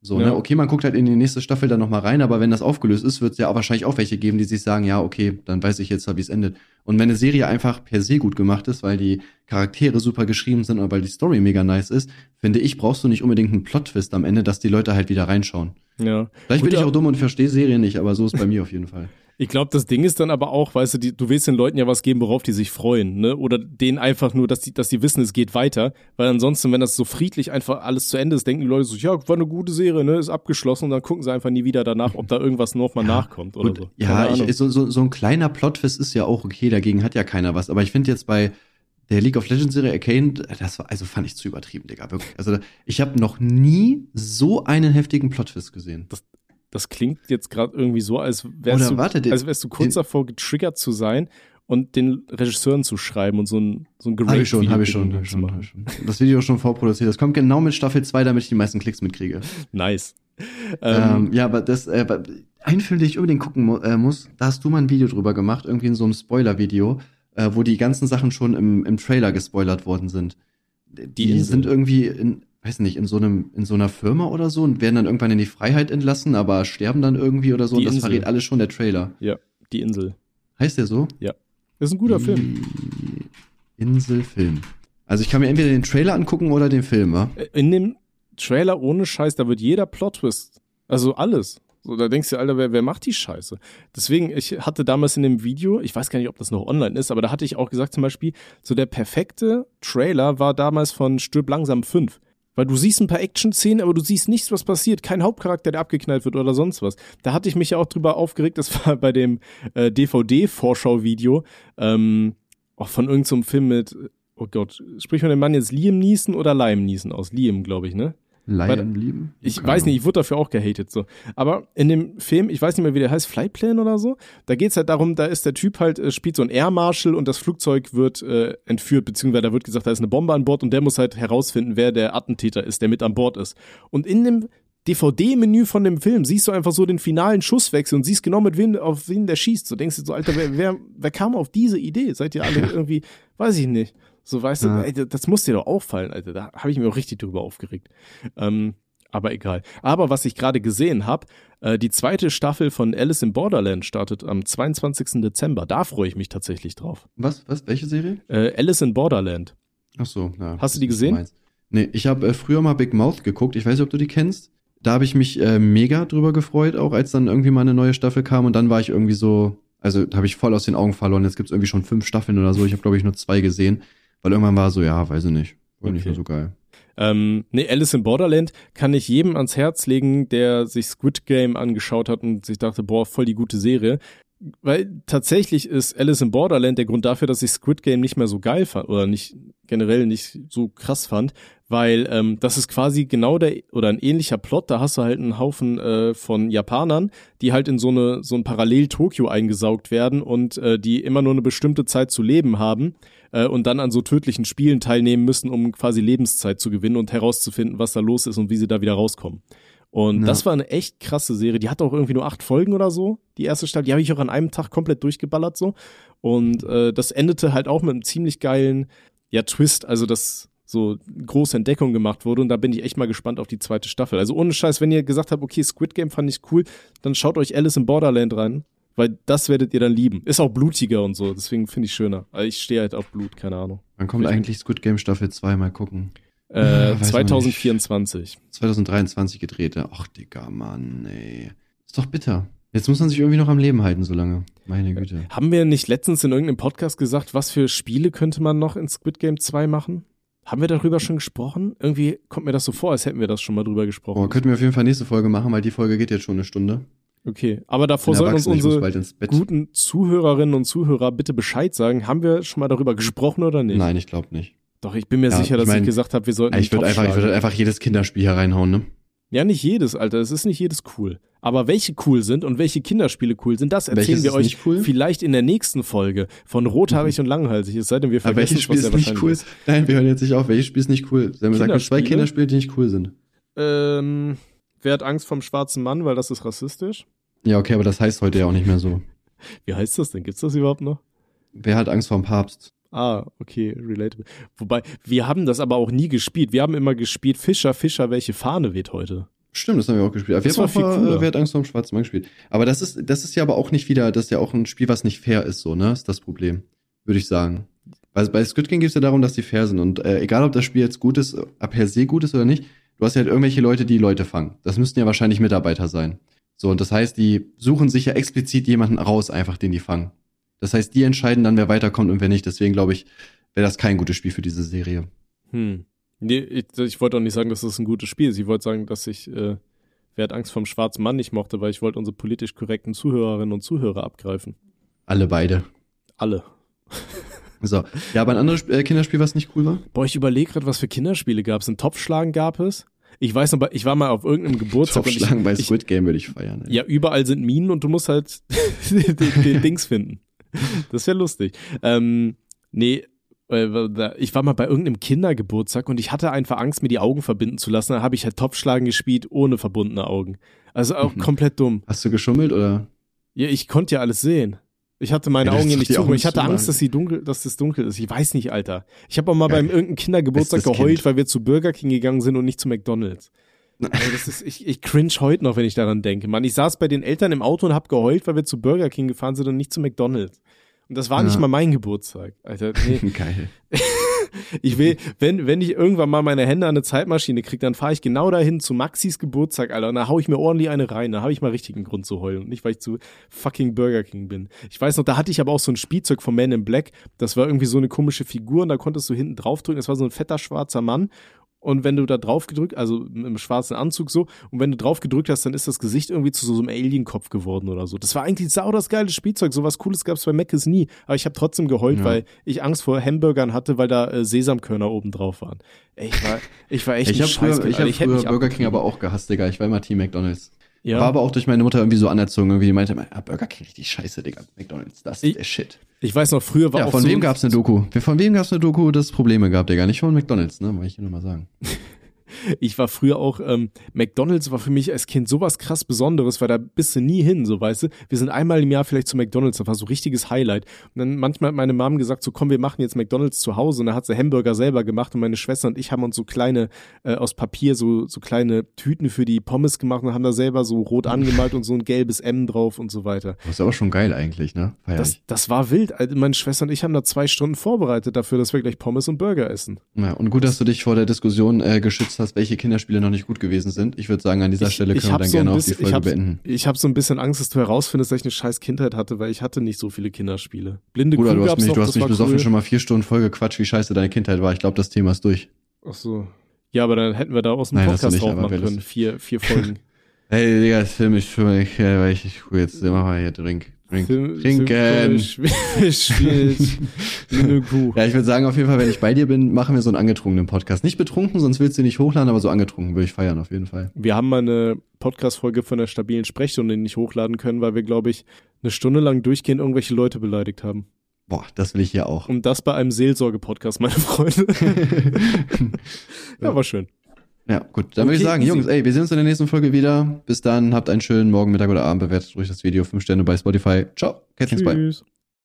So, ne? ja. ne, okay, man guckt halt in die nächste Staffel dann nochmal rein, aber wenn das aufgelöst ist, wird es ja auch wahrscheinlich auch welche geben, die sich sagen, ja, okay, dann weiß ich jetzt, wie es endet. Und wenn eine Serie einfach per se gut gemacht ist, weil die Charaktere super geschrieben sind oder weil die Story mega nice ist, finde ich, brauchst du nicht unbedingt einen Plot-Twist am Ende, dass die Leute halt wieder reinschauen. Ja. Vielleicht bin ich auch dumm und verstehe Serien nicht, aber so ist bei mir auf jeden Fall. Ich glaube, das Ding ist dann aber auch, weißt du, die, du willst den Leuten ja was geben, worauf die sich freuen, ne? Oder denen einfach nur, dass die, dass die wissen, es geht weiter. Weil ansonsten, wenn das so friedlich einfach alles zu Ende ist, denken die Leute so, ja, war eine gute Serie, ne? Ist abgeschlossen und dann gucken sie einfach nie wieder danach, ob da irgendwas noch mal ja, nachkommt oder gut, so. ja, ich, so, so, so ein kleiner Plotfest ist ja auch okay, dagegen hat ja keiner was. Aber ich finde jetzt bei der League of Legends Serie Arcane, das war, also fand ich zu übertrieben, Digga, wirklich. Also ich habe noch nie so einen heftigen Plotfist gesehen. Das, das klingt jetzt gerade irgendwie so, als wärst, du, warte, den, als wärst du kurz den, davor, getriggert zu sein und den Regisseuren zu schreiben und so ein, so ein Habe ich schon, habe ich schon, hab ich schon, hab ich schon. Das Video schon vorproduziert. Das kommt genau mit Staffel 2, damit ich die meisten Klicks mitkriege. Nice. Ähm, ähm, ja, aber das, äh, ein Film, den ich unbedingt gucken mu äh, muss, da hast du mal ein Video drüber gemacht, irgendwie in so einem Spoiler-Video, äh, wo die ganzen Sachen schon im, im Trailer gespoilert worden sind. Die, die sind irgendwie in, weiß nicht, in so einem, in so einer Firma oder so und werden dann irgendwann in die Freiheit entlassen, aber sterben dann irgendwie oder so. Die und das Insel. verrät alles schon der Trailer. Ja, die Insel. Heißt der so? Ja. Das ist ein guter die Film. Inselfilm. Also ich kann mir entweder den Trailer angucken oder den Film, wa? In dem Trailer ohne Scheiß, da wird jeder Plot-Twist. Also alles. So, da denkst du, Alter, wer, wer macht die Scheiße? Deswegen, ich hatte damals in dem Video, ich weiß gar nicht, ob das noch online ist, aber da hatte ich auch gesagt zum Beispiel, so der perfekte Trailer war damals von Stirb langsam 5. Weil du siehst ein paar Action-Szenen, aber du siehst nichts, was passiert. Kein Hauptcharakter, der abgeknallt wird oder sonst was. Da hatte ich mich ja auch drüber aufgeregt, das (laughs) war bei dem äh, DVD-Vorschau-Video ähm, auch von irgendeinem so Film mit, oh Gott, spricht man den Mann jetzt Liam Neeson oder Liam Neeson aus? Liam, glaube ich, ne? Lion lieben? Ich Keine weiß nicht, ich wurde dafür auch gehatet so. Aber in dem Film, ich weiß nicht mehr, wie der heißt, Flightplan oder so, da geht's halt darum, da ist der Typ halt, äh, spielt so ein Air Marshal und das Flugzeug wird äh, entführt, beziehungsweise da wird gesagt, da ist eine Bombe an Bord und der muss halt herausfinden, wer der Attentäter ist, der mit an Bord ist. Und in dem DVD-Menü von dem Film siehst du einfach so den finalen Schusswechsel und siehst genau, mit wem, auf wen der schießt. So denkst du so, Alter, wer, wer, wer kam auf diese Idee? Seid ihr alle (laughs) irgendwie, weiß ich nicht. So, weißt ja. du, ey, das muss dir doch auffallen, Alter. Da habe ich mir auch richtig drüber aufgeregt. Ähm, aber egal. Aber was ich gerade gesehen habe, äh, die zweite Staffel von Alice in Borderland startet am 22. Dezember. Da freue ich mich tatsächlich drauf. Was? Was? Welche Serie? Äh, Alice in Borderland. Ach so, ja. Hast du die gesehen? Nee, ich habe äh, früher mal Big Mouth geguckt. Ich weiß nicht, ob du die kennst. Da habe ich mich äh, mega drüber gefreut, auch als dann irgendwie mal eine neue Staffel kam. Und dann war ich irgendwie so, also da habe ich voll aus den Augen verloren. Jetzt gibt's irgendwie schon fünf Staffeln oder so. Ich habe, glaube ich, nur zwei gesehen. Weil irgendwann war so, ja, weiß ich nicht. War okay. nicht mehr so geil. Ähm, nee, Alice in Borderland kann ich jedem ans Herz legen, der sich Squid Game angeschaut hat und sich dachte, boah, voll die gute Serie. Weil tatsächlich ist Alice in Borderland der Grund dafür, dass ich Squid Game nicht mehr so geil fand oder nicht generell nicht so krass fand, weil ähm, das ist quasi genau der oder ein ähnlicher Plot. Da hast du halt einen Haufen äh, von Japanern, die halt in so eine so ein Parallel Tokio eingesaugt werden und äh, die immer nur eine bestimmte Zeit zu leben haben äh, und dann an so tödlichen Spielen teilnehmen müssen, um quasi Lebenszeit zu gewinnen und herauszufinden, was da los ist und wie sie da wieder rauskommen. Und ja. das war eine echt krasse Serie. Die hatte auch irgendwie nur acht Folgen oder so. Die erste Staffel, die habe ich auch an einem Tag komplett durchgeballert so. Und äh, das endete halt auch mit einem ziemlich geilen ja, Twist, also dass so große Entdeckung gemacht wurde und da bin ich echt mal gespannt auf die zweite Staffel. Also ohne Scheiß, wenn ihr gesagt habt, okay, Squid Game fand ich cool, dann schaut euch Alice in Borderland rein, weil das werdet ihr dann lieben. Ist auch blutiger und so, deswegen finde ich schöner. Also ich stehe halt auf Blut, keine Ahnung. Wann kommt eigentlich Squid Game Staffel 2 mal gucken? Äh, 2024. 2023 gedreht. Ach, Digga, Mann, ey. Ist doch bitter. Jetzt muss man sich irgendwie noch am Leben halten, so lange. Meine Güte. Haben wir nicht letztens in irgendeinem Podcast gesagt, was für Spiele könnte man noch in Squid Game 2 machen? Haben wir darüber schon gesprochen? Irgendwie kommt mir das so vor, als hätten wir das schon mal drüber gesprochen. Oh, könnten wir auf jeden Fall nächste Folge machen, weil die Folge geht jetzt schon eine Stunde. Okay, aber davor sollten uns unsere guten Zuhörerinnen und Zuhörer bitte Bescheid sagen. Haben wir schon mal darüber gesprochen oder nicht? Nein, ich glaube nicht. Doch, ich bin mir ja, sicher, dass ich, mein, ich gesagt habe, wir sollten. Ich würde einfach, ich würde einfach jedes Kinderspiel hier reinhauen, ne? Ja, nicht jedes, Alter. Es ist nicht jedes cool. Aber welche cool sind und welche Kinderspiele cool sind, das erzählen Welches wir euch cool? vielleicht in der nächsten Folge von Rothaarig und Langhalsig. Es sei denn, wir Aber vergessen welches Spiel ist nicht cool? ist. Nein, wir hören jetzt nicht auf. Welches Spiel ist nicht cool? Sie haben gesagt, zwei Kinderspiele? Kinderspiele, die nicht cool sind. Ähm, wer hat Angst vom schwarzen Mann, weil das ist rassistisch? Ja, okay, aber das heißt heute ja auch nicht mehr so. Wie heißt das denn? Gibt's das überhaupt noch? Wer hat Angst vor dem Papst? Ah, okay, relatable. Wobei, wir haben das aber auch nie gespielt. Wir haben immer gespielt, Fischer, Fischer, welche Fahne weht heute? Stimmt, das haben wir auch gespielt. Aber Das wir haben viel auch mal, cooler. äh, Wer hat Angst vor dem schwarzen Mann gespielt. Aber das ist, das ist ja aber auch nicht wieder, das ist ja auch ein Spiel, was nicht fair ist, so, ne? Ist das Problem. Würde ich sagen. Weil bei Squid Game geht es ja darum, dass die fair sind. Und äh, egal, ob das Spiel jetzt gut ist, äh, per se gut ist oder nicht, du hast ja halt irgendwelche Leute, die Leute fangen. Das müssten ja wahrscheinlich Mitarbeiter sein. So, und das heißt, die suchen sich ja explizit jemanden raus, einfach den die fangen. Das heißt, die entscheiden dann, wer weiterkommt und wer nicht. Deswegen glaube ich, wäre das kein gutes Spiel für diese Serie. Hm. Nee, ich, ich wollte auch nicht sagen, dass das ein gutes Spiel ist. Ich wollte sagen, dass ich, äh, wer hat Angst vom schwarzen Mann nicht mochte, weil ich wollte unsere politisch korrekten Zuhörerinnen und Zuhörer abgreifen. Alle beide. Alle. (laughs) So. Ja, aber ein anderes äh, Kinderspiel, was nicht cool war? Boah, ich überlege gerade, was für Kinderspiele gab es. Ein Topfschlagen gab es. Ich weiß noch, ich war mal auf irgendeinem Geburtstag und Topfschlagen bei ich, ich, Squid Game würde ich feiern. ey. Ja, überall sind Minen und du musst halt (laughs) den, den Dings finden. (laughs) Das wäre lustig. Ähm, nee, äh, ich war mal bei irgendeinem Kindergeburtstag und ich hatte einfach Angst, mir die Augen verbinden zu lassen. Da habe ich halt Topfschlagen gespielt ohne verbundene Augen. Also auch Mhm. komplett dumm. Hast du geschummelt oder? Ja, ich konnte ja alles sehen. Ich hatte meine Ja, Augen ja doch nicht zu. Ich hatte zu Angst, dass sie dunkel, dass das dunkel ist. Ich weiß nicht, Alter. Ich habe auch mal Geil. beim irgendeinem Kindergeburtstag geheult, Kind. weil wir zu Burger King gegangen sind und nicht zu McDonald's. Also das ist, ich, ich cringe heute noch, wenn ich daran denke. Mann, ich saß bei den Eltern im Auto und hab geheult, weil wir zu Burger King gefahren sind und nicht zu McDonald's. Und das war Ja. nicht mal mein Geburtstag. Alter, nee. (laughs) Geil. (laughs) Ich will, wenn, wenn ich irgendwann mal meine Hände an eine Zeitmaschine krieg, dann fahre ich genau dahin zu Maxis Geburtstag, Alter. Und da hau ich mir ordentlich eine rein. Da habe ich mal richtigen Grund zu heulen. Und nicht, weil ich zu fucking Burger King bin. Ich weiß noch, da hatte ich aber auch so ein Spielzeug von Man in Black. Das war irgendwie so eine komische Figur und da konntest du hinten draufdrücken. Das war so ein fetter schwarzer Mann. Und wenn du da drauf gedrückt, also im schwarzen Anzug so, und wenn du drauf gedrückt hast, dann ist das Gesicht irgendwie zu so einem Alien-Kopf geworden oder so. Das war eigentlich sau das geile Spielzeug. Sowas Cooles gab's bei Mc's nie. Aber ich habe trotzdem geheult, Ja. weil ich Angst vor Hamburgern hatte, weil da äh, Sesamkörner oben drauf waren. Ich war, ich war echt Ich ein habe früher, Scheißkind, ich hab Alter. hätte früher Burger King aber auch gehasst, Digga. Ich war immer Team McDonalds. Ja. War aber auch durch meine Mutter irgendwie so anerzogen. Irgendwie die meinte ja, Burger King richtig scheiße, Digga. McDonalds, das ist der Shit. Ich weiß noch, früher war Ja, auch von so, wem gab's eine Doku? Von wem gab's eine Doku, das Probleme gab, Digga? Nicht von McDonalds, ne? Wollte ich nur mal sagen. (laughs) ich war früher auch, ähm, McDonalds war für mich als Kind sowas krass Besonderes, weil da bist du nie hin, so weißt du. Wir sind einmal im Jahr vielleicht zu McDonalds, das war so richtiges Highlight. Und dann manchmal hat meine Mom gesagt, so komm, wir machen jetzt McDonalds zu Hause und dann hat sie Hamburger selber gemacht und meine Schwester und ich haben uns so kleine, äh, aus Papier, so, so kleine Tüten für die Pommes gemacht und haben da selber so rot angemalt und so ein gelbes M drauf und so weiter. Das ist aber schon geil eigentlich, ne? Das, das war wild. Also meine Schwester und ich haben da zwei Stunden vorbereitet dafür, dass wir gleich Pommes und Burger essen. Ja, und gut, dass du dich vor der Diskussion äh, geschützt hast, welche Kinderspiele noch nicht gut gewesen sind. Ich würde sagen, an dieser Ich- Stelle ich können wir dann so gerne auch die bisschen- ich Folge hab- beenden. Ich habe so ein bisschen Angst, dass du herausfindest, dass ich eine scheiß Kindheit hatte, weil ich hatte nicht so viele Kinderspiele. Blinde Bruder, Kuh du hast mich, noch, du hast mich besoffen cool. schon mal vier Stunden voll gequatscht, wie scheiße deine Kindheit war. Ich glaube, das Thema ist durch. Ach so. Ja, aber dann hätten wir da aus dem Nein, hast Podcast nicht, drauf machen können. Vier, vier Folgen. (laughs) Hey, Digga, das Film ist für mich, weil ich, ich jetzt mach mal hier Drink. Trinken. Kuh. Ja, ich würde sagen, auf jeden Fall, wenn ich bei dir bin, machen wir so einen angetrunkenen Podcast. Nicht betrunken, sonst willst du nicht hochladen, aber so angetrunken würde ich feiern, auf jeden Fall. Wir haben mal eine Podcast-Folge von der stabilen Sprechstunde nicht hochladen können, weil wir, glaube ich, eine Stunde lang durchgehend irgendwelche Leute beleidigt haben. Boah, das will ich hier auch. Und das bei einem Seelsorge-Podcast, meine Freunde. (laughs) ja, war schön. Ja, gut. Dann würde ich Okay, sagen. Jungs, ey, wir sehen uns in der nächsten Folge wieder. Bis dann, habt einen schönen Morgen, Mittag oder Abend. Bewertet durch das Video. Fünf Sterne bei Spotify. Ciao. Bye. Tschüss.